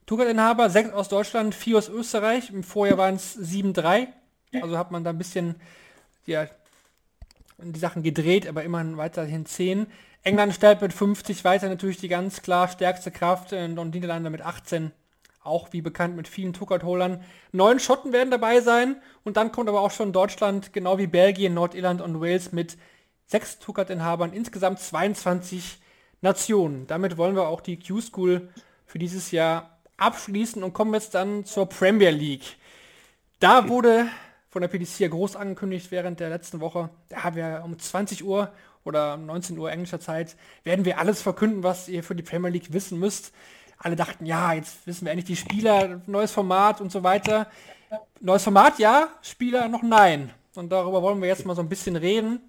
Speaker 2: Tugat-Inhaber, sechs aus Deutschland, vier aus Österreich. Im Vorjahr waren es sieben, drei. Also hat man da ein bisschen ja, die Sachen gedreht, aber immerhin weiterhin zehn. England stellt mit 50 weiter natürlich die ganz klar stärkste Kraft und Niederlande mit 18 auch wie bekannt mit vielen Tuckert-Holern. Neun Schotten werden dabei sein und dann kommt aber auch schon Deutschland, genau wie Belgien, Nordirland und Wales mit sechs Tuckert-Inhabern, insgesamt 22 Nationen. Damit wollen wir auch die Q-School für dieses Jahr abschließen und kommen jetzt dann zur Premier League. Da wurde von der PDC ja groß angekündigt während der letzten Woche. Da haben wir um 20 Uhr oder 19 Uhr englischer Zeit, werden wir alles verkünden, was ihr für die Premier League wissen müsst. Alle dachten, ja, jetzt wissen wir endlich die Spieler, neues Format und so weiter. Neues Format, ja, Spieler noch nein. Und darüber wollen wir jetzt mal so ein bisschen reden.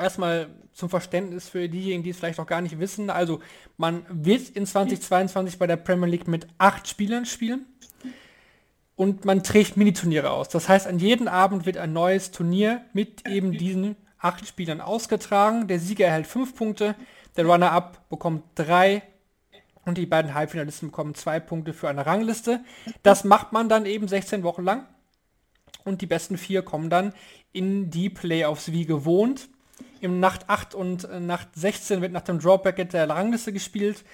Speaker 2: Erstmal zum Verständnis für diejenigen, die es vielleicht noch gar nicht wissen. Also man wird in 2022 bei der Premier League mit acht Spielern spielen und man trägt Miniturniere aus. Das heißt, an jedem Abend wird ein neues Turnier mit eben diesen acht Spielern ausgetragen. Der Sieger erhält fünf Punkte, der Runner-up bekommt drei und die beiden Halbfinalisten bekommen zwei Punkte für eine Rangliste. Das macht man dann eben 16 Wochen lang und die besten vier kommen dann in die Playoffs wie gewohnt. Im Nacht 8 und Nacht 16 wird nach dem Draw Bracket der Rangliste gespielt.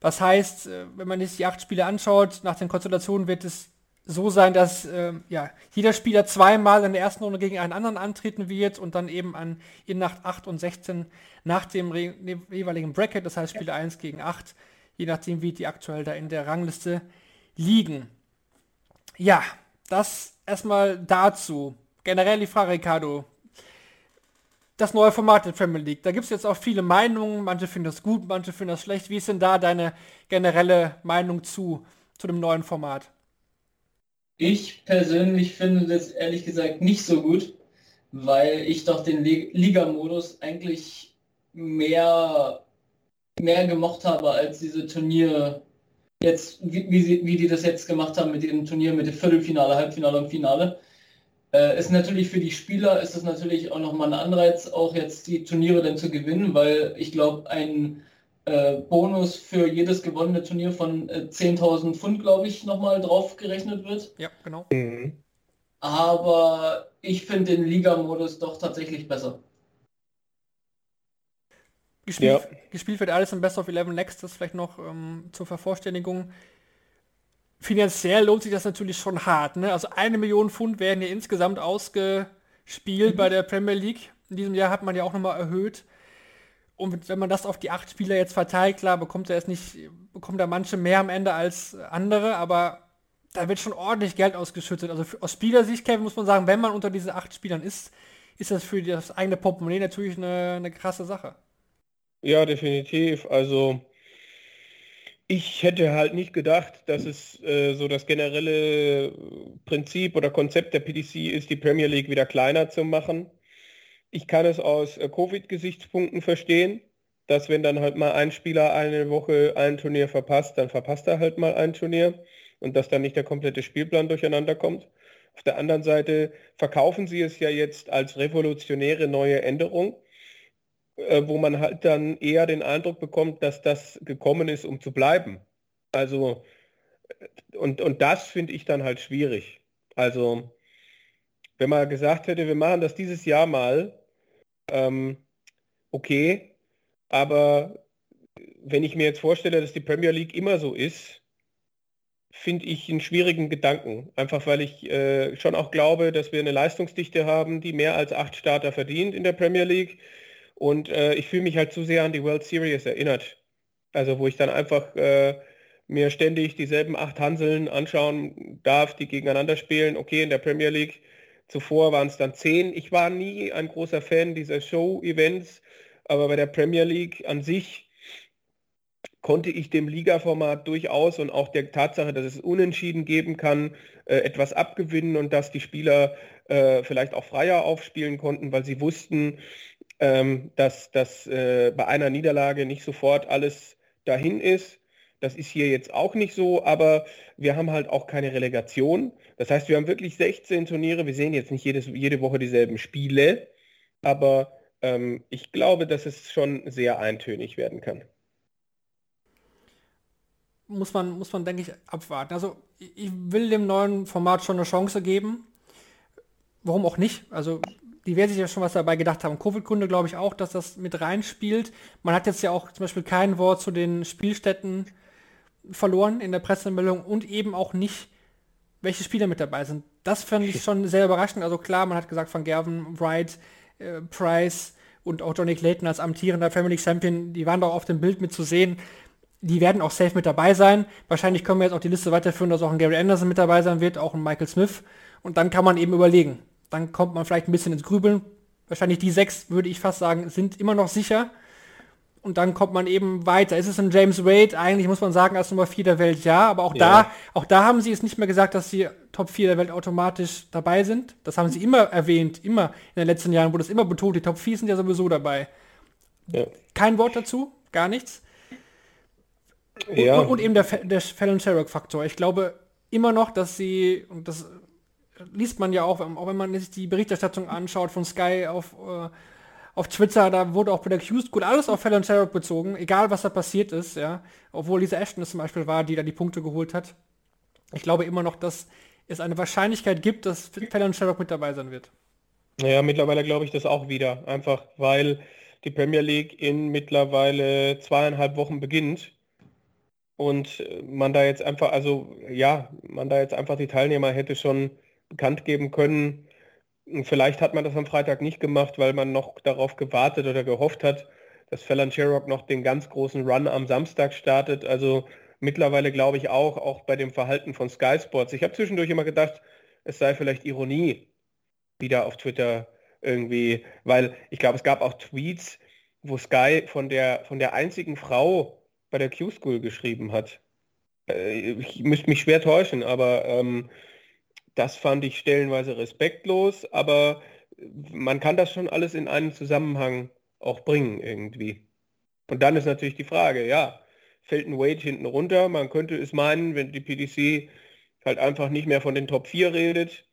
Speaker 2: Das heißt, äh, wenn man sich die acht Spiele anschaut, nach den Konstellationen wird es so sein, dass äh, ja, jeder Spieler zweimal in der ersten Runde gegen einen anderen antreten wird und dann eben an in Nacht 8 und 16 nach dem ne, jeweiligen Bracket, das heißt Spiele ja. 1 gegen 8, je nachdem wie die aktuell da in der Rangliste liegen. Ja, das erstmal dazu. Generell die Frage, Ricardo. Das neue Format der Premier League. Da gibt es jetzt auch viele Meinungen. Manche finden das gut, manche finden das schlecht. Wie ist denn da deine generelle Meinung zu, zu dem neuen Format?
Speaker 4: Ich persönlich finde das ehrlich gesagt nicht so gut, weil ich doch den Liga-Modus eigentlich mehr, mehr gemocht habe als diese Turnier jetzt, wie, wie, sie, wie die das jetzt gemacht haben mit dem Turnier, mit dem Viertelfinale, Halbfinale und Finale. Äh, ist natürlich für die Spieler ist es natürlich auch nochmal ein Anreiz, auch jetzt die Turniere dann zu gewinnen, weil ich glaube, ein äh, Bonus für jedes gewonnene Turnier von äh, 10.000 Pfund, glaube ich, nochmal drauf gerechnet wird.
Speaker 2: Ja, genau.
Speaker 4: Mhm. Aber ich finde den Liga-Modus doch tatsächlich besser.
Speaker 2: Gespielt, ja. gespielt wird alles im Best of 11 Next, das vielleicht noch ähm, zur Vervollständigung. Finanziell lohnt sich das natürlich schon hart. Ne? Also eine Million Pfund werden ja insgesamt ausgespielt mhm. bei der Premier League. In diesem Jahr hat man ja auch nochmal erhöht. Und wenn man das auf die acht Spieler jetzt verteilt, klar, bekommt er es nicht, bekommt er manche mehr am Ende als andere, aber da wird schon ordentlich Geld ausgeschüttet. Also aus Spielersicht, Kevin, muss man sagen, wenn man unter diese acht Spielern ist, ist das für das eigene Portemonnaie natürlich eine, eine krasse Sache.
Speaker 3: Ja, definitiv. Also ich hätte halt nicht gedacht, dass es äh, so das generelle Prinzip oder Konzept der PDC ist, die Premier League wieder kleiner zu machen. Ich kann es aus äh, Covid-Gesichtspunkten verstehen, dass wenn dann halt mal ein Spieler eine Woche ein Turnier verpasst, dann verpasst er halt mal ein Turnier und dass dann nicht der komplette Spielplan durcheinander kommt. Auf der anderen Seite verkaufen sie es ja jetzt als revolutionäre neue Änderung, äh, wo man halt dann eher den Eindruck bekommt, dass das gekommen ist, um zu bleiben. Also, äh, und, und das finde ich dann halt schwierig. Also, wenn man gesagt hätte, wir machen das dieses Jahr mal, ähm, okay, aber wenn ich mir jetzt vorstelle, dass die Premier League immer so ist, finde ich einen schwierigen Gedanken. Einfach weil ich äh, schon auch glaube, dass wir eine Leistungsdichte haben, die mehr als acht Starter verdient in der Premier League. Und äh, ich fühle mich halt zu sehr an die World Series erinnert. Also wo ich dann einfach äh, mir ständig dieselben acht Hanseln anschauen darf, die gegeneinander spielen. Okay, in der Premier League Zuvor waren es dann zehn. Ich war nie ein großer Fan dieser Show-Events, aber bei der Premier League an sich konnte ich dem Liga-Format durchaus und auch der Tatsache, dass es Unentschieden geben kann, äh, etwas abgewinnen und dass die Spieler äh, vielleicht auch freier aufspielen konnten, weil sie wussten, ähm, dass, dass äh, bei einer Niederlage nicht sofort alles dahin ist. Das ist hier jetzt auch nicht so, aber wir haben halt auch keine Relegation. Das heißt, wir haben wirklich 16 Turniere. Wir sehen jetzt nicht jedes, jede Woche dieselben Spiele, aber ähm, ich glaube, dass es schon sehr eintönig werden kann.
Speaker 2: Muss man, muss man, denke ich, abwarten. Also ich will dem neuen Format schon eine Chance geben. Warum auch nicht? Also die werden sich ja schon was dabei gedacht haben. Covid-Kunde glaube ich auch, dass das mit reinspielt. Man hat jetzt ja auch zum Beispiel kein Wort zu den Spielstätten verloren in der Pressemeldung und eben auch nicht, welche Spieler mit dabei sind. Das fand ich schon sehr überraschend. Also klar, man hat gesagt, Van Gerven, Wright, äh, Price und auch Johnny Clayton als amtierender Family Champion, die waren doch auf dem Bild mit zu sehen. Die werden auch safe mit dabei sein. Wahrscheinlich können wir jetzt auch die Liste weiterführen, dass auch ein Gary Anderson mit dabei sein wird, auch ein Michael Smith. Und dann kann man eben überlegen. Dann kommt man vielleicht ein bisschen ins Grübeln. Wahrscheinlich die sechs, würde ich fast sagen, sind immer noch sicher und dann kommt man eben weiter. Ist es ein James Wade? Eigentlich muss man sagen, als Nummer 4 der Welt ja, aber auch ja. da, auch da haben sie es nicht mehr gesagt, dass die Top 4 der Welt automatisch dabei sind. Das haben sie immer erwähnt, immer in den letzten Jahren wurde es immer betont, die Top 4 sind ja sowieso dabei. Ja. Kein Wort dazu, gar nichts. Und, ja. und, und eben der, der Fallon Sherrock-Faktor. Ich glaube immer noch, dass sie, und das liest man ja auch, auch wenn man sich die Berichterstattung anschaut von Sky auf äh, auf Twitter, da wurde auch bei der Q-School alles auf Fallon Sherrock bezogen, egal was da passiert ist, ja. Obwohl Lisa Ashton es zum Beispiel war, die da die Punkte geholt hat. Ich glaube immer noch, dass es eine Wahrscheinlichkeit gibt, dass Fallon Sherrock mit dabei sein wird.
Speaker 3: Naja, mittlerweile glaube ich das auch wieder. Einfach weil die Premier League in mittlerweile zweieinhalb Wochen beginnt. und man da jetzt einfach, also ja, man da jetzt einfach die Teilnehmer hätte schon bekannt geben können. Vielleicht hat man das am Freitag nicht gemacht, weil man noch darauf gewartet oder gehofft hat, dass Fallon Sherrock noch den ganz großen Run am Samstag startet. Also mittlerweile glaube ich auch, auch bei dem Verhalten von Sky Sports. Ich habe zwischendurch immer gedacht, es sei vielleicht Ironie wieder auf Twitter irgendwie, weil ich glaube, es gab auch Tweets, wo Sky von der, von der einzigen Frau bei der Q-School geschrieben hat. Äh, ich müsste mich schwer täuschen, aber ähm, das fand ich stellenweise respektlos, aber man kann das schon alles in einen Zusammenhang auch bringen irgendwie. Und dann ist natürlich die Frage, ja, fällt ein Wage hinten runter? Man könnte es meinen, wenn die PDC halt einfach nicht mehr von den Top 4 redet.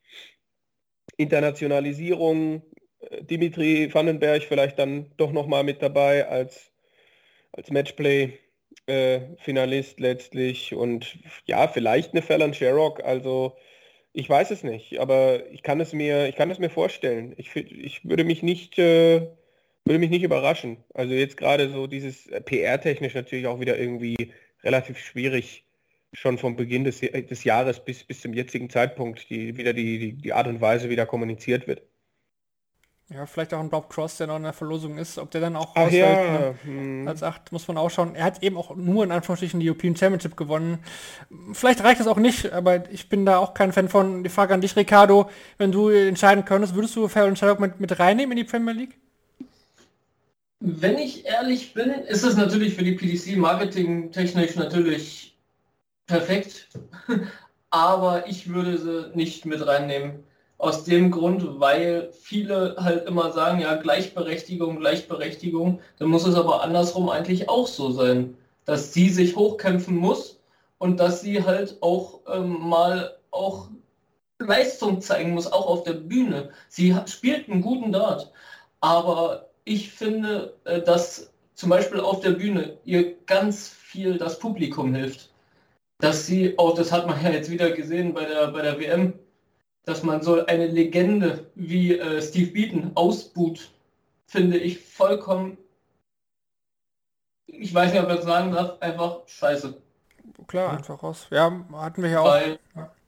Speaker 3: Internationalisierung, äh, Dimitri Vandenberg vielleicht dann doch nochmal mit dabei als, als Matchplay. Äh, letztlich und ja, vielleicht eine Fallon Sherrock, also ich weiß es nicht, aber ich kann es mir, ich kann es mir vorstellen. Ich, ich würde mich nicht, äh, würde mich nicht überraschen. Also jetzt gerade so dieses äh, PR-technisch natürlich auch wieder irgendwie relativ schwierig, schon vom Beginn des, des Jahres bis, bis zum jetzigen Zeitpunkt, die wieder die, die, die Art und Weise wieder kommuniziert wird.
Speaker 2: Ja, vielleicht auch ein Bob Cross, der noch in der Verlosung ist, ob der dann auch
Speaker 3: Ach
Speaker 2: ausfällt,
Speaker 3: ja,
Speaker 2: ne?
Speaker 3: hm.
Speaker 2: als acht muss man auch schauen. Er hat eben auch nur in Anführungsstrichen die European Championship gewonnen. Vielleicht reicht das auch nicht, aber ich bin da auch kein Fan von. Die Frage an dich, Ricardo, wenn du entscheiden könntest, würdest du Farrell Sherlock mit, mit reinnehmen in die Premier League?
Speaker 4: Wenn ich ehrlich bin, ist es natürlich für die PDC marketingtechnisch natürlich perfekt, aber ich würde sie nicht mit reinnehmen. Aus dem Grund, weil viele halt immer sagen, ja, Gleichberechtigung, Gleichberechtigung, dann muss es aber andersrum eigentlich auch so sein, dass sie sich hochkämpfen muss und dass sie halt auch ähm, mal auch Leistung zeigen muss, auch auf der Bühne. Sie hat, spielt einen guten Dart, aber ich finde, äh, dass zum Beispiel auf der Bühne ihr ganz viel das Publikum hilft. Dass sie, auch das hat man ja jetzt wieder gesehen bei der, bei der WM, dass man so eine Legende wie äh, Steve Beaton ausbuht, finde ich vollkommen, ich weiß nicht, ob ich das sagen darf, einfach scheiße.
Speaker 2: Klar, einfach raus. Ja, hatten wir ja auch.
Speaker 4: Weil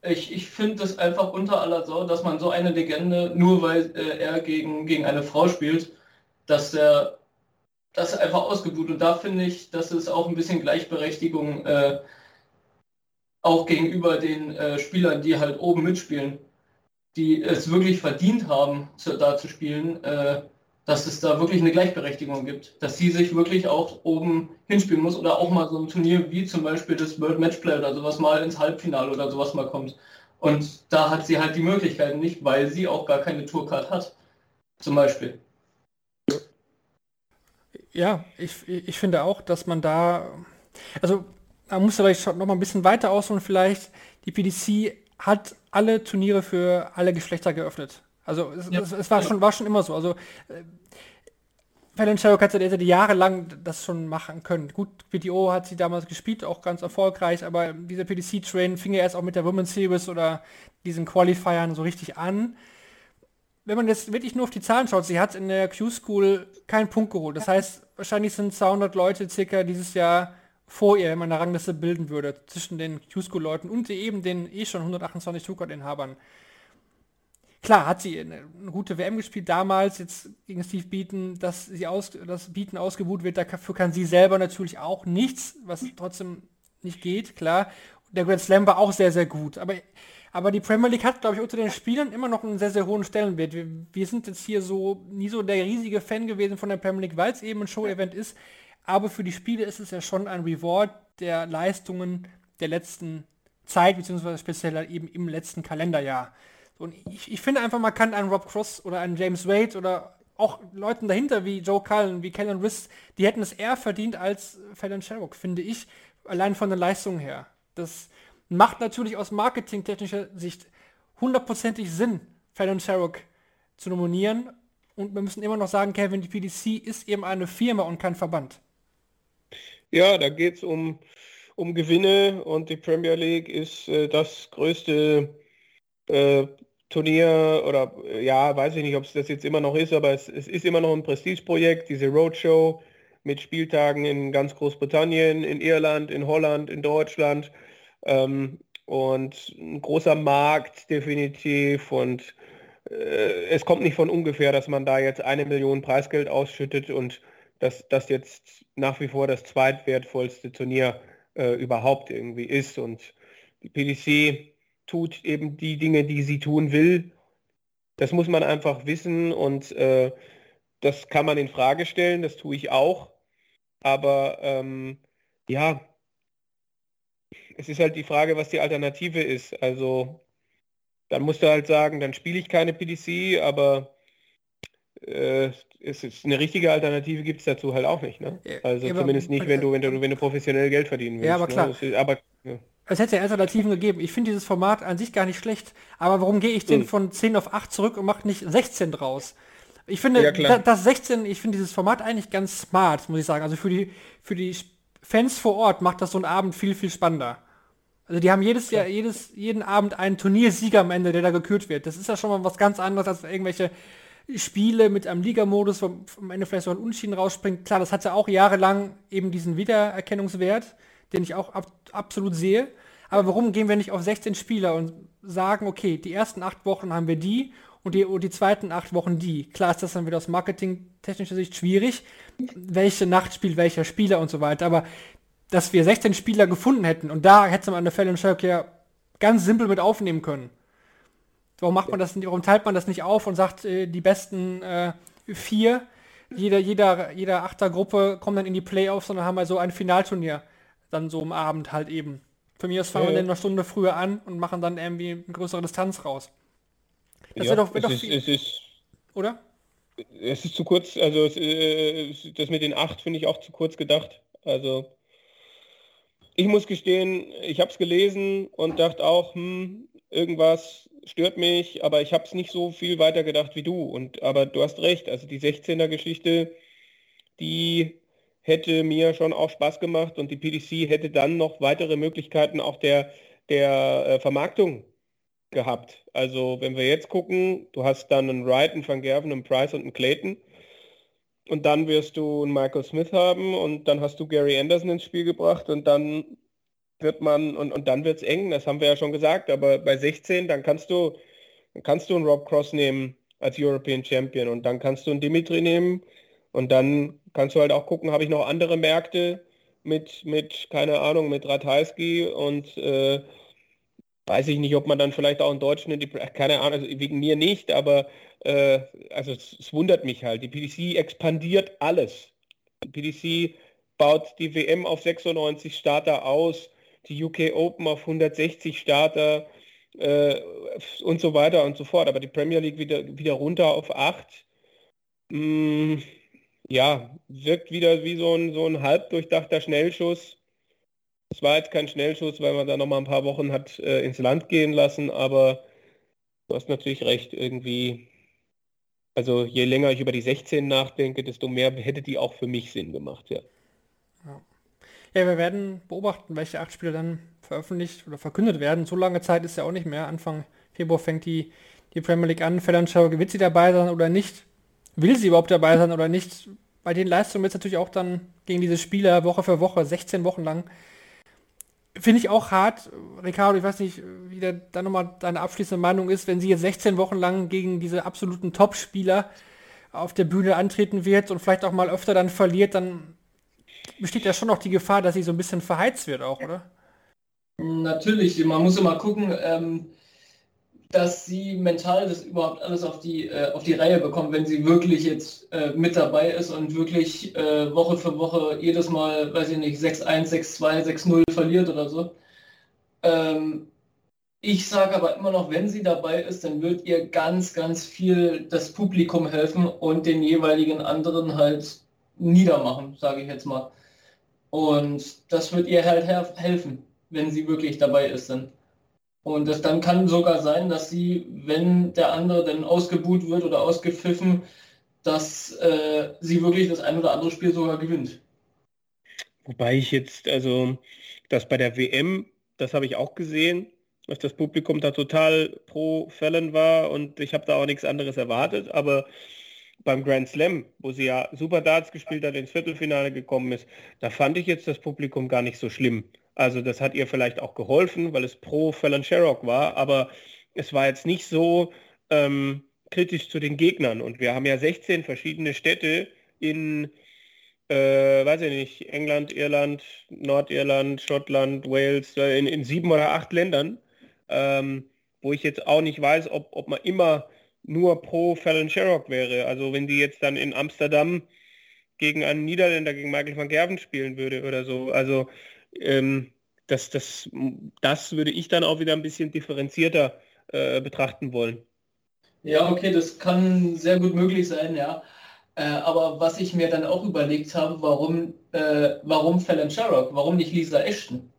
Speaker 4: ich, ich finde das einfach unter aller Sau, dass man so eine Legende, nur weil äh, er gegen, gegen eine Frau spielt, dass er das einfach ausgebucht. Und da finde ich, dass es auch ein bisschen Gleichberechtigung äh, auch gegenüber den äh, Spielern, die halt oben mitspielen die es wirklich verdient haben, zu, da zu spielen, äh, dass es da wirklich eine Gleichberechtigung gibt. Dass sie sich wirklich auch oben hinspielen muss oder auch mal so ein Turnier wie zum Beispiel das World Matchplay oder sowas mal ins Halbfinale oder sowas mal kommt. Und da hat sie halt die Möglichkeiten nicht, weil sie auch gar keine Tourcard hat. Zum Beispiel.
Speaker 2: Ja, ich, ich finde auch, dass man da, also man muss vielleicht noch mal ein bisschen weiter ausholen vielleicht. Die PDC hat alle Turniere für alle Geschlechter geöffnet. Also es, ja. es, es war, schon, war schon immer so. Also äh, Fallon Sherrock hat hätte jahrelang das schon machen können. Gut, PTO hat sie damals gespielt, auch ganz erfolgreich, aber dieser PDC-Train fing ja erst auch mit der Women's Series oder diesen Qualifiern so richtig an. Wenn man jetzt wirklich nur auf die Zahlen schaut, sie hat in der Q-School keinen Punkt geholt. Das heißt, wahrscheinlich sind 200 Leute circa dieses Jahr vor ihr, wenn man eine Rangliste bilden würde, zwischen den Q-School-Leuten und eben den eh schon 128 Tuchert-Inhabern. Klar, hat sie eine, eine, gute WM gespielt damals, jetzt gegen Steve Beaton, dass sie aus, dass Beaton ausgebucht wird, dafür kann sie selber natürlich auch nichts, was trotzdem nicht geht, klar. Der Grand Slam war auch sehr, sehr gut, aber, aber die Premier League hat, glaube ich, unter den Spielern immer noch einen sehr, sehr hohen Stellenwert. Wir, wir sind jetzt hier so nie so der riesige Fan gewesen von der Premier League, weil es eben ein Show-Event ist aber für die Spiele ist es ja schon ein Reward der Leistungen der letzten Zeit, beziehungsweise speziell eben im letzten Kalenderjahr. Und ich, ich finde einfach, man kann einen Rob Cross oder einen James Wade oder auch Leuten dahinter wie Joe Cullen, wie Kellen Riss, die hätten es eher verdient als Fallon Sherrock, finde ich, allein von den Leistungen her. Das macht natürlich aus marketingtechnischer Sicht hundertprozentig Sinn, Fallon Sherrock zu nominieren. Und wir müssen immer noch sagen, Kevin, die PDC ist eben eine Firma und kein Verband.
Speaker 3: Ja, da geht es um, um Gewinne und die Premier League ist äh, das größte äh, Turnier oder ja, weiß ich nicht, ob es das jetzt immer noch ist, aber es, es ist immer noch ein Prestigeprojekt, diese Roadshow mit Spieltagen in ganz Großbritannien, in Irland, in Holland, in Deutschland. Ähm, und ein großer Markt definitiv. Und äh, es kommt nicht von ungefähr, dass man da jetzt eine Million Preisgeld ausschüttet und dass das jetzt nach wie vor das zweitwertvollste Turnier äh, überhaupt irgendwie ist. Und die PDC tut eben die Dinge, die sie tun will. Das muss man einfach wissen und äh, das kann man in Frage stellen, das tue ich auch. Aber ähm, ja, es ist halt die Frage, was die Alternative ist. Also dann musst du halt sagen, dann spiele ich keine PDC, aber äh, ist eine richtige Alternative gibt es dazu halt auch nicht. Ne? Also ja, zumindest nicht, wenn du, wenn du, wenn du professionell Geld verdienen willst.
Speaker 2: Ja, aber
Speaker 3: ne?
Speaker 2: klar.
Speaker 3: Ist, aber, ja.
Speaker 2: Es hätte ja Alternativen gegeben. Ich finde dieses Format an sich gar nicht schlecht. Aber warum gehe ich denn hm. von 10 auf 8 zurück und mache nicht 16 draus? Ich finde, ja, das 16, ich finde dieses Format eigentlich ganz smart, muss ich sagen. Also für die, für die Fans vor Ort macht das so einen Abend viel, viel spannender. Also die haben jedes Jahr, jedes, jeden Abend einen Turniersieger am Ende, der da gekürt wird. Das ist ja schon mal was ganz anderes als irgendwelche Spiele mit einem Ligamodus, wo am Ende vielleicht so ein Unschieden rausspringt. Klar, das hat ja auch jahrelang eben diesen Wiedererkennungswert, den ich auch ab, absolut sehe. Aber warum gehen wir nicht auf 16 Spieler und sagen, okay, die ersten acht Wochen haben wir die und die, und die zweiten acht Wochen die. Klar ist das dann wieder aus marketingtechnischer Sicht schwierig, welche Nacht spielt welcher Spieler und so weiter. Aber dass wir 16 Spieler gefunden hätten und da hätte man eine Fallon Shirk ja ganz simpel mit aufnehmen können. Warum macht man das nicht, warum teilt man das nicht auf und sagt, äh, die besten äh, vier, jeder, jeder, jeder Achtergruppe kommt dann in die Playoffs und dann haben wir so ein Finalturnier. Dann so am Abend halt eben. Für mich aus fangen ja, wir dann eine Stunde früher an und machen dann irgendwie eine größere Distanz raus.
Speaker 3: Das ja, doch, es, ist, es ist, oder? Es ist zu kurz, also es, äh, das mit den acht finde ich auch zu kurz gedacht. Also ich muss gestehen, ich habe es gelesen und dachte auch, hm, irgendwas stört mich, aber ich habe es nicht so viel weiter gedacht wie du. Und aber du hast recht, also die 16er Geschichte, die hätte mir schon auch Spaß gemacht und die PDC hätte dann noch weitere Möglichkeiten auch der, der äh, Vermarktung gehabt. Also wenn wir jetzt gucken, du hast dann einen Wright, einen Van Gerven, einen Price und einen Clayton. Und dann wirst du einen Michael Smith haben und dann hast du Gary Anderson ins Spiel gebracht und dann wird man, und, und dann wird es eng, das haben wir ja schon gesagt, aber bei 16, dann kannst du, kannst du einen Rob Cross nehmen als European Champion und dann kannst du einen Dimitri nehmen und dann kannst du halt auch gucken, habe ich noch andere Märkte mit, mit keine Ahnung, mit Ratajski und äh, weiß ich nicht, ob man dann vielleicht auch einen Deutschen in die, keine Ahnung, also wegen mir nicht, aber äh, also es, es, wundert mich halt. Die PDC expandiert alles. Die PDC baut die WM auf 96 Starter aus die UK Open auf 160 Starter äh, und so weiter und so fort. Aber die Premier League wieder, wieder runter auf 8. Mm, ja, wirkt wieder wie so ein, so ein halb durchdachter Schnellschuss. Es war jetzt kein Schnellschuss, weil man da noch mal ein paar Wochen hat äh, ins Land gehen lassen, aber du hast natürlich recht, irgendwie, also je länger ich über die 16 nachdenke, desto mehr hätte die auch für mich Sinn gemacht, ja.
Speaker 2: Ja, wir werden beobachten, welche acht Spiele dann veröffentlicht oder verkündet werden. So lange Zeit ist ja auch nicht mehr. Anfang Februar fängt die, die Premier League an. Fellansschau, wird sie dabei sein oder nicht? Will sie überhaupt dabei sein oder nicht? Bei den Leistungen wird es natürlich auch dann gegen diese Spieler Woche für Woche, 16 Wochen lang. Finde ich auch hart, Ricardo, ich weiß nicht, wie da, da nochmal deine abschließende Meinung ist, wenn sie jetzt 16 Wochen lang gegen diese absoluten Top-Spieler auf der Bühne antreten wird und vielleicht auch mal öfter dann verliert, dann besteht ja schon noch die Gefahr, dass sie so ein bisschen verheizt wird auch, oder?
Speaker 4: Natürlich, man muss immer gucken, ähm, dass sie mental das überhaupt alles auf die, äh, auf die Reihe bekommt, wenn sie wirklich jetzt äh, mit dabei ist und wirklich äh, Woche für Woche jedes Mal, weiß ich nicht, 6-1, 6-2, 6-0 verliert oder so. Ähm, ich sage aber immer noch, wenn sie dabei ist, dann wird ihr ganz, ganz viel das Publikum helfen und den jeweiligen anderen halt niedermachen, sage ich jetzt mal. Und das wird ihr halt helfen, wenn sie wirklich dabei ist. Dann. Und das dann kann sogar sein, dass sie, wenn der andere dann ausgebuht wird oder ausgepfiffen, dass äh, sie wirklich das ein oder andere Spiel sogar gewinnt.
Speaker 3: Wobei ich jetzt, also das bei der WM, das habe ich auch gesehen, dass das Publikum da total pro Fällen war und ich habe da auch nichts anderes erwartet, aber beim Grand Slam, wo sie ja super Darts gespielt hat, ins Viertelfinale gekommen ist, da fand ich jetzt das Publikum gar nicht so schlimm. Also das hat ihr vielleicht auch geholfen, weil es pro Fallon Sherrock war, aber es war jetzt nicht so ähm, kritisch zu den Gegnern. Und wir haben ja 16 verschiedene Städte in, äh, weiß ich nicht, England, Irland, Nordirland, Schottland, Wales, äh, in, in sieben oder acht Ländern, ähm, wo ich jetzt auch nicht weiß, ob, ob man immer nur pro Fallon Sherrock wäre. Also wenn die jetzt dann in Amsterdam gegen einen Niederländer, gegen Michael van Gerven spielen würde oder so. Also ähm, das, das, das würde ich dann auch wieder ein bisschen differenzierter äh, betrachten wollen.
Speaker 4: Ja, okay, das kann sehr gut möglich sein, ja. Äh, aber was ich mir dann auch überlegt habe, warum, äh, warum Fallon Sherrock, warum nicht Lisa Ashton?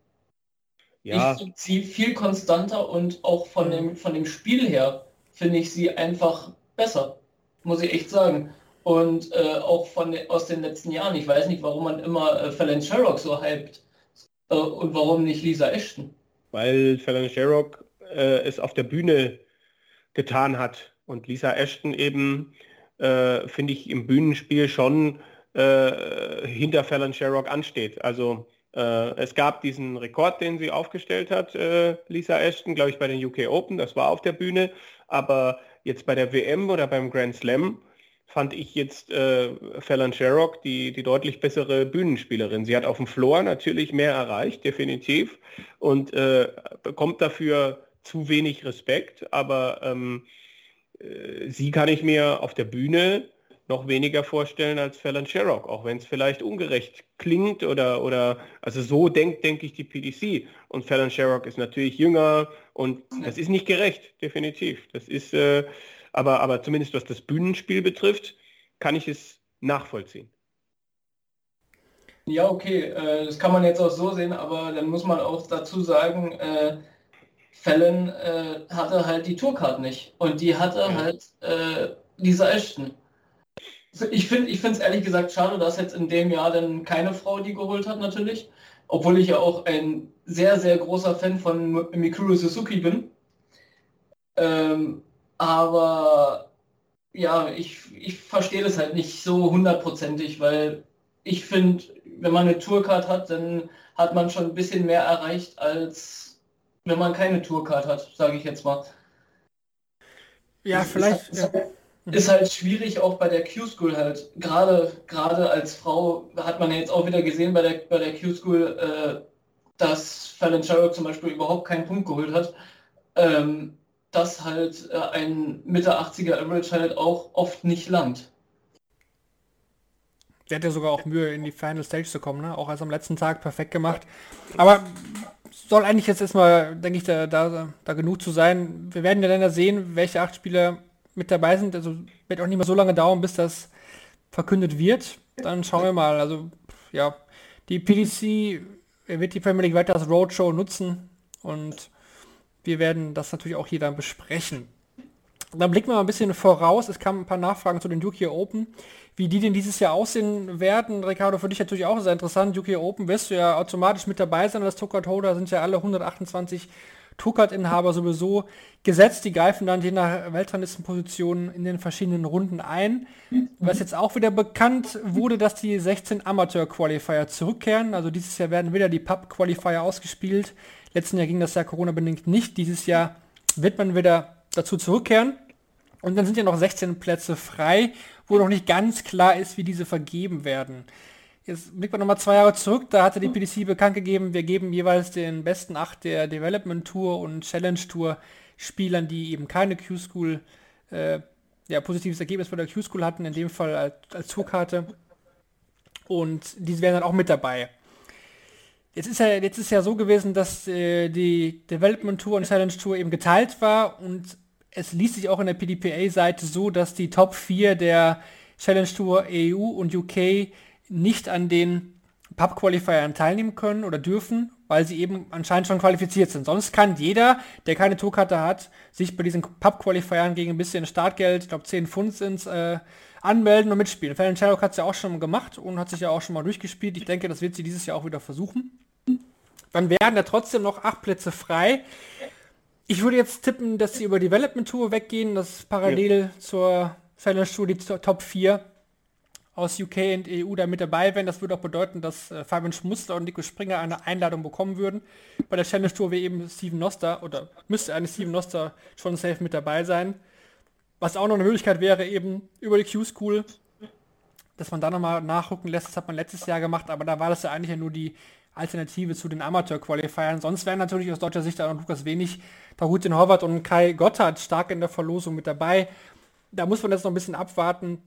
Speaker 4: Ja. Ich sie viel konstanter und auch von dem, von dem Spiel her finde ich sie einfach besser, muss ich echt sagen. Und äh, auch von aus den letzten Jahren, ich weiß nicht, warum man immer äh, Fallon Sherrock so hypt äh, und warum nicht Lisa Ashton.
Speaker 3: Weil Fallon Sherrock äh, es auf der Bühne getan hat und Lisa Ashton eben, äh, finde ich, im Bühnenspiel schon äh, hinter Fallon Sherrock ansteht. Also äh, es gab diesen Rekord, den sie aufgestellt hat, Lisa Ashton, glaube ich, bei den UK Open, das war auf der Bühne, aber jetzt bei der WM oder beim Grand Slam fand ich jetzt äh, Fallon Sherrock die, die deutlich bessere Bühnenspielerin. Sie hat auf dem Floor natürlich mehr erreicht, definitiv, und äh, bekommt dafür zu wenig Respekt, aber ähm, äh, sie kann ich mir auf der Bühne noch weniger vorstellen als Fallon Sherrock, auch wenn es vielleicht ungerecht klingt oder, oder also so denkt, denke ich, die PDC. Und Fallon Sherrock ist natürlich jünger und das ist nicht gerecht, definitiv. Das ist, äh, aber, aber zumindest was das Bühnenspiel betrifft, kann ich es nachvollziehen.
Speaker 4: Ja, okay, äh, das kann man jetzt auch so sehen, aber dann muss man auch dazu sagen, äh, Fallon äh, hatte halt die Tourcard nicht und die hatte ja. halt äh, Lisa Ashton. Ich finde ich es ehrlich gesagt schade, dass jetzt in dem Jahr dann keine Frau die geholt hat natürlich. Obwohl ich ja auch ein sehr, sehr großer Fan von Mikuru Suzuki bin. Ähm, aber ja, ich, ich verstehe das halt nicht so hundertprozentig, weil ich finde, wenn man eine Tourcard hat, dann hat man schon ein bisschen mehr erreicht, als wenn man keine Tourcard hat, sage ich jetzt mal.
Speaker 2: Ja, vielleicht. Ja
Speaker 4: ist halt schwierig auch bei der Q-School halt. Gerade gerade als Frau hat man ja jetzt auch wieder gesehen bei der, bei der Q-School, äh, dass Fallon Sherrock zum Beispiel überhaupt keinen Punkt geholt hat. Ähm, dass halt äh, ein Mitte 80er Average halt auch oft nicht langt.
Speaker 2: Der hat ja sogar auch Mühe, in die Final Stage zu kommen, ne? auch als am letzten Tag perfekt gemacht. Aber soll eigentlich jetzt erstmal, denke ich, da, da, da genug zu sein. Wir werden ja dann sehen, welche acht Spieler mit dabei sind. Also wird auch nicht mehr so lange dauern, bis das verkündet wird. Dann schauen wir mal. Also ja, die PDC wird die Premier weiter als Roadshow nutzen und wir werden das natürlich auch hier dann besprechen. Dann blicken wir mal ein bisschen voraus. Es kamen ein paar Nachfragen zu den UK Open, wie die denn dieses Jahr aussehen werden. Ricardo, für dich natürlich auch sehr interessant. UK Open wirst du ja automatisch mit dabei sein. Das Tuckert Holder sind ja alle 128 Tuckert-Inhaber sowieso gesetzt. Die greifen dann je nach Weltranglistenposition in den verschiedenen Runden ein. Was jetzt auch wieder bekannt wurde, dass die 16 Amateur-Qualifier zurückkehren. Also dieses Jahr werden wieder die Pub-Qualifier ausgespielt. Letzten Jahr ging das ja Corona-bedingt nicht. Dieses Jahr wird man wieder dazu zurückkehren. Und dann sind ja noch 16 Plätze frei, wo noch nicht ganz klar ist, wie diese vergeben werden. Jetzt blicken wir nochmal zwei Jahre zurück, da hatte die PDC bekannt gegeben, wir geben jeweils den besten acht der Development Tour und Challenge Tour Spielern, die eben keine Q-School, äh, ja, positives Ergebnis bei der Q-School hatten, in dem Fall als, als Tourkarte. Und diese wären dann auch mit dabei. Jetzt ist ja, jetzt ist ja so gewesen, dass äh, die Development Tour und Challenge Tour eben geteilt war und es ließ sich auch in der PDPA-Seite so, dass die Top 4 der Challenge Tour EU und UK nicht an den Pub-Qualifiern teilnehmen können oder dürfen, weil sie eben anscheinend schon qualifiziert sind. Sonst kann jeder, der keine Tourkarte hat, sich bei diesen Pub-Qualifiern gegen ein bisschen Startgeld, ich glaube 10 Pfund sind äh, anmelden und mitspielen. Fallon Sherlock hat es ja auch schon gemacht und hat sich ja auch schon mal durchgespielt. Ich denke, das wird sie dieses Jahr auch wieder versuchen. Dann werden da trotzdem noch acht Plätze frei. Ich würde jetzt tippen, dass sie über Development Tour weggehen, das parallel ja. zur Challenge Tour die Top 4 aus UK und EU da mit dabei wären. Das würde auch bedeuten, dass äh, Fabian Schmuster und Nico Springer eine Einladung bekommen würden. Bei der Challenge Tour wäre eben Steven Noster oder müsste eine Steven Noster schon safe mit dabei sein. Was auch noch eine Möglichkeit wäre, eben über die Q-School, dass man da nochmal nachgucken lässt. Das hat man letztes Jahr gemacht, aber da war das ja eigentlich ja nur die Alternative zu den Amateur-Qualifiern. Sonst wären natürlich aus deutscher Sicht auch noch Lukas Wenig, Tarutin Horvath und Kai Gotthard stark in der Verlosung mit dabei. Da muss man jetzt noch ein bisschen abwarten,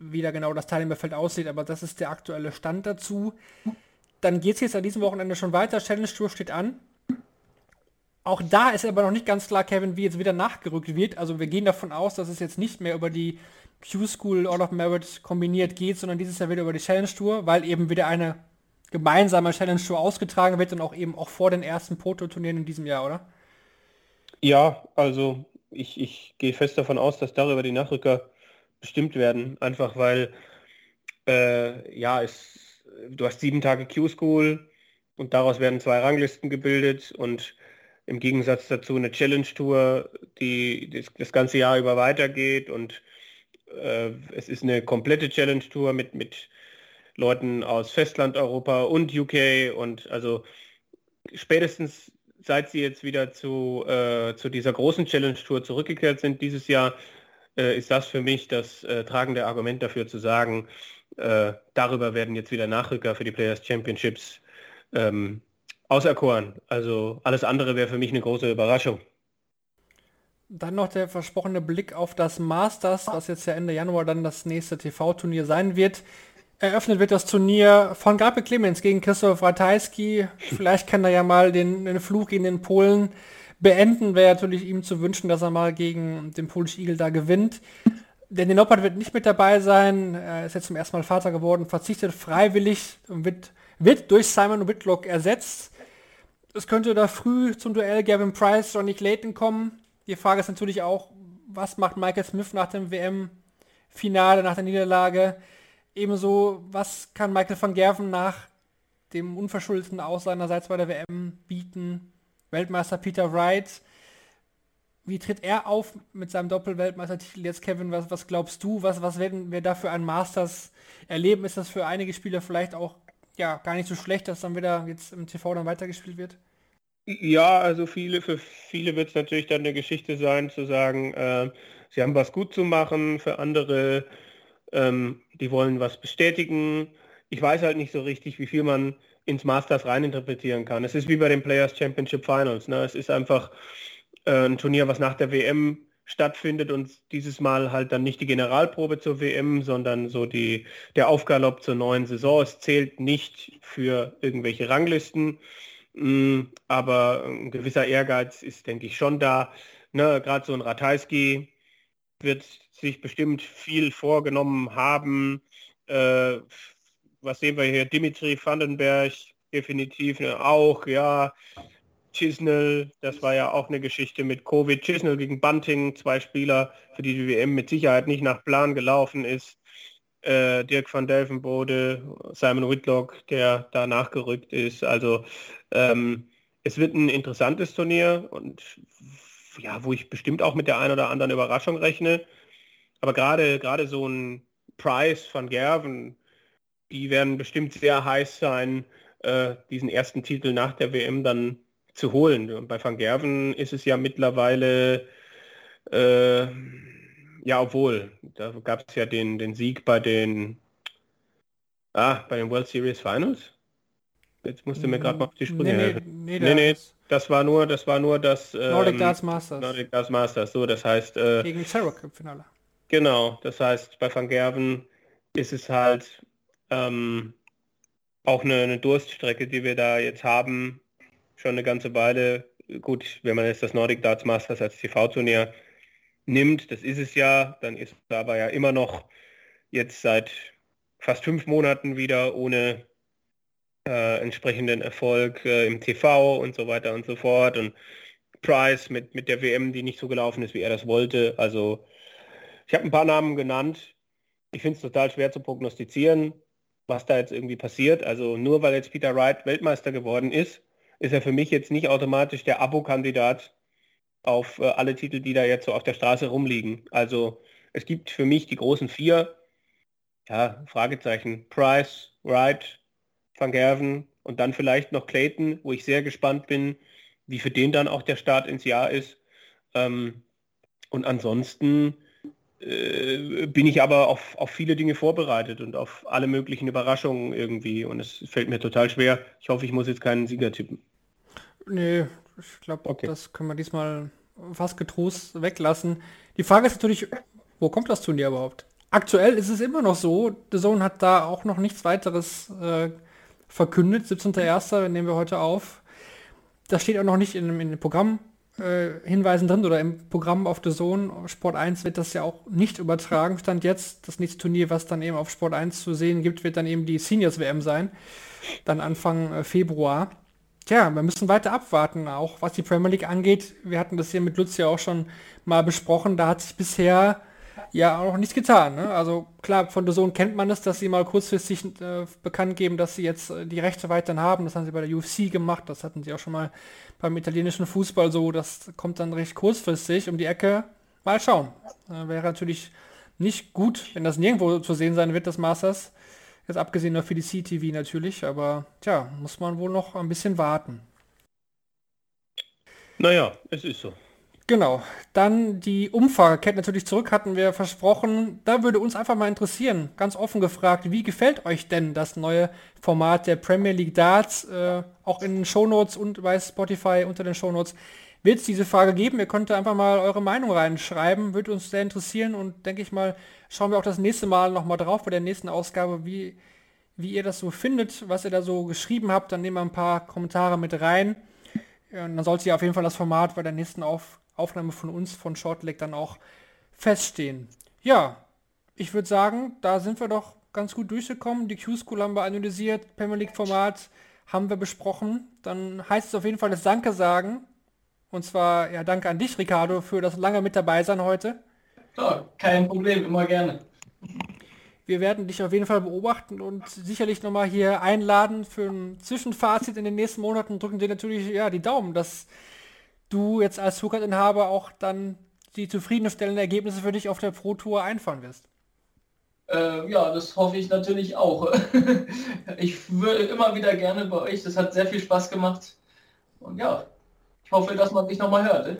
Speaker 2: wie da genau das Teilnehmerfeld aussieht, aber das ist der aktuelle Stand dazu. Dann geht es jetzt an diesem Wochenende schon weiter. Challenge Tour steht an. Auch da ist aber noch nicht ganz klar, Kevin, wie jetzt wieder nachgerückt wird. Also wir gehen davon aus, dass es jetzt nicht mehr über die Q-School All of Merit kombiniert geht, sondern dieses Jahr wieder über die Challenge Tour, weil eben wieder eine gemeinsame Challenge Tour ausgetragen wird und auch eben auch vor den ersten Proto-Turnieren in diesem Jahr, oder?
Speaker 3: Ja, also ich, ich gehe fest davon aus, dass darüber die Nachrücker bestimmt werden, einfach weil äh, ja, es, du hast sieben Tage Q-School und daraus werden zwei Ranglisten gebildet und im Gegensatz dazu eine Challenge-Tour, die das, das, ganze Jahr über weitergeht und äh, es ist eine komplette Challenge-Tour mit, mit Leuten aus Festlandeuropa und UK und also spätestens seit sie jetzt wieder zu, äh, zu dieser großen Challenge-Tour zurückgekehrt sind dieses Jahr, äh, ist das für mich das äh, tragende Argument dafür zu sagen, äh, darüber werden jetzt wieder Nachrücker für die Players Championships ähm, auserkoren. Also alles andere wäre für mich eine große Überraschung.
Speaker 2: Dann noch der versprochene Blick auf das Masters, was jetzt ja Ende Januar dann das nächste TV-Turnier sein wird. Eröffnet wird das Turnier von Gabriel Clemens gegen Christoph Ratajski. Vielleicht kann er ja mal den, den Fluch gegen den Polen beenden. Wäre natürlich ihm zu wünschen, dass er mal gegen den polischen Igel da gewinnt. Denn den Noppert wird nicht mit dabei sein. Er ist jetzt zum ersten Mal Vater geworden, verzichtet freiwillig und wird, wird durch Simon Whitlock ersetzt. Es könnte da früh zum Duell Gavin Price, Johnny Clayton kommen. Die Frage ist natürlich auch, was macht Michael Smith nach dem WM-Finale, nach der Niederlage? Ebenso, was kann Michael van Gerven nach dem unverschuldeten Aus seinerseits bei der WM bieten? Weltmeister Peter Wright, wie tritt er auf mit seinem Doppelweltmeistertitel jetzt, Kevin? Was, was glaubst du? Was, was werden wir da für ein Masters erleben? Ist das für einige Spieler vielleicht auch ja, gar nicht so schlecht, dass dann wieder jetzt im TV dann weitergespielt wird?
Speaker 3: Ja, also viele, für viele wird es natürlich dann eine Geschichte sein, zu sagen, äh, sie haben was gut zu machen, für andere, ähm, die wollen was bestätigen. Ich weiß halt nicht so richtig, wie viel man ins Masters reininterpretieren kann. Es ist wie bei den Players Championship Finals. Ne? Es ist einfach äh, ein Turnier, was nach der WM stattfindet und dieses Mal halt dann nicht die Generalprobe zur WM, sondern so die, der Aufgalopp zur neuen Saison. Es zählt nicht für irgendwelche Ranglisten, mh, mm, aber ein gewisser Ehrgeiz ist, denke ich, schon da. Ne, Gerade so ein Ratajski wird sich bestimmt viel vorgenommen haben. Äh, was sehen wir hier? Dimitri Vandenberg definitiv ne, auch, ja. Chisnell, das war ja auch eine Geschichte mit Covid. Chisnell gegen Bunting, zwei Spieler, für die die WM mit Sicherheit nicht nach Plan gelaufen ist. Äh, Dirk van Delvenbode, Simon Whitlock, der da nachgerückt ist. Also ähm, es wird ein interessantes Turnier und ja, wo ich bestimmt auch mit der einen oder anderen Überraschung rechne. Aber gerade gerade so ein Price von Gerven, die werden bestimmt sehr heiß sein, äh, diesen ersten Titel nach der WM dann zu holen. Bei Van Gerven ist es ja mittlerweile, äh, ja, obwohl, da gab es ja den, den Sieg bei den, ah, bei den World Series Finals. Jetzt musste mir gerade mal auf die Sprünge nee, helfen. Nee, nee, nee, das war nur, das war nur das
Speaker 2: ähm, Nordic Darts Masters.
Speaker 3: Nordic Darts Masters, so, das heißt. Äh,
Speaker 2: Gegen Sherrock im Finale.
Speaker 3: Genau, das heißt, bei Van Gerven ist es halt ähm, auch eine, eine Durststrecke, die wir da jetzt haben, schon eine ganze Weile. Gut, wenn man jetzt das Nordic Darts Masters als TV-Turnier nimmt, das ist es ja, dann ist es aber ja immer noch jetzt seit fast fünf Monaten wieder ohne äh, entsprechenden Erfolg äh, im TV und so weiter und so fort. Und Price mit, mit der WM, die nicht so gelaufen ist, wie er das wollte. Also ich habe ein paar Namen genannt. Ich finde es total schwer zu prognostizieren, was da jetzt irgendwie passiert. Also nur weil jetzt Peter Wright Weltmeister geworden ist, ist er für mich jetzt nicht automatisch der Abo-Kandidat auf äh, alle Titel, die da jetzt so auf der Straße rumliegen. Also es gibt für mich die großen vier, ja, Fragezeichen, Price, Wright, Van Gerven und dann vielleicht noch Clayton, wo ich sehr gespannt bin, wie für den dann auch der Start ins Jahr ist. Ähm, und ansonsten äh, bin ich aber auf, auf viele Dinge vorbereitet und auf alle möglichen Überraschungen irgendwie. Und es fällt mir total schwer. Ich hoffe, ich muss jetzt keinen Sieger tippen.
Speaker 2: Nee, ich glaube, okay. das können wir diesmal fast getrost weglassen. Die Frage ist natürlich, wo kommt das Turnier überhaupt? Aktuell ist es immer noch so, The Zone hat da auch noch nichts weiteres äh, verkündet. 17.01. nehmen wir heute auf. Das steht auch noch nicht in, in den Programmhinweisen äh, drin oder im Programm auf The Zone. Sport 1 wird das ja auch nicht übertragen. Stand jetzt, das nächste Turnier, was dann eben auf Sport 1 zu sehen gibt, wird dann eben die Seniors WM sein. Dann Anfang äh, Februar. Tja, wir müssen weiter abwarten, auch was die Premier League angeht. Wir hatten das hier mit Lutz ja auch schon mal besprochen. Da hat sich bisher ja auch noch nichts getan. Ne? Also klar, von der Sohn kennt man es, dass sie mal kurzfristig äh, bekannt geben, dass sie jetzt äh, die Rechte weiterhin haben. Das haben sie bei der UFC gemacht. Das hatten sie auch schon mal beim italienischen Fußball so. Das kommt dann recht kurzfristig um die Ecke. Mal schauen. Äh, wäre natürlich nicht gut, wenn das nirgendwo zu sehen sein wird, das Masters. Jetzt abgesehen noch für die CTV natürlich, aber tja, muss man wohl noch ein bisschen warten.
Speaker 3: Naja, es ist so.
Speaker 2: Genau. Dann die Umfrage kehrt natürlich zurück, hatten wir versprochen. Da würde uns einfach mal interessieren, ganz offen gefragt, wie gefällt euch denn das neue Format der Premier League Darts? Äh, auch in den Shownotes und bei Spotify unter den Shownotes wird es diese Frage geben. Ihr könnt einfach mal eure Meinung reinschreiben, würde uns sehr interessieren und denke ich mal, schauen wir auch das nächste Mal nochmal drauf bei der nächsten Ausgabe, wie, wie ihr das so findet, was ihr da so geschrieben habt. Dann nehmen wir ein paar Kommentare mit rein. Und dann sollte ja auf jeden Fall das Format bei der nächsten Auf Aufnahme von uns von Shortleg dann auch feststehen. Ja, ich würde sagen, da sind wir doch ganz gut durchgekommen. Die Q-School haben wir analysiert, Premier League-Format haben wir besprochen. Dann heißt es auf jeden Fall das Danke sagen. Und zwar, ja, danke an dich, Ricardo, für das lange mit dabei sein heute.
Speaker 4: Ja, kein Problem, immer gerne.
Speaker 2: Wir werden dich auf jeden Fall beobachten und sicherlich nochmal hier einladen für ein Zwischenfazit in den nächsten Monaten. Drücken dir natürlich ja, die Daumen, dass du jetzt als Zuckertinhaber auch dann die zufriedenstellenden Ergebnisse für dich auf der Pro Tour einfahren wirst.
Speaker 4: Äh, ja, das hoffe ich natürlich auch. ich würde immer wieder gerne bei euch. Das hat sehr viel Spaß gemacht. Und ja, ich hoffe, dass man dich nochmal hört.
Speaker 2: Ne?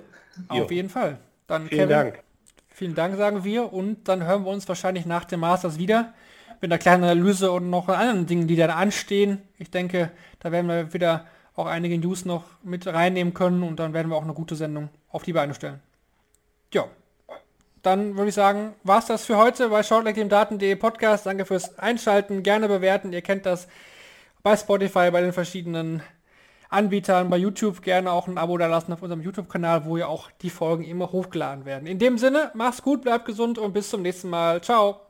Speaker 2: Auf jeden Fall. Dann
Speaker 3: vielen Kevin, Dank.
Speaker 2: Vielen Dank, sagen wir. Und dann hören wir uns wahrscheinlich nach dem Masters wieder mit einer kleinen Analyse und noch anderen Dingen, die dann anstehen. Ich denke, da werden wir wieder auch einige News noch mit reinnehmen können und dann werden wir auch eine gute Sendung auf die Beine stellen. Ja, dann würde ich sagen, war es das für heute bei Shortleg dem Daten.de Podcast. Danke fürs Einschalten, gerne bewerten. Ihr kennt das bei Spotify, bei den verschiedenen Anbietern, bei YouTube gerne auch ein Abo da lassen auf unserem YouTube-Kanal, wo ja auch die Folgen immer hochgeladen werden. In dem Sinne, mach's gut, bleibt gesund und bis zum nächsten Mal. Ciao.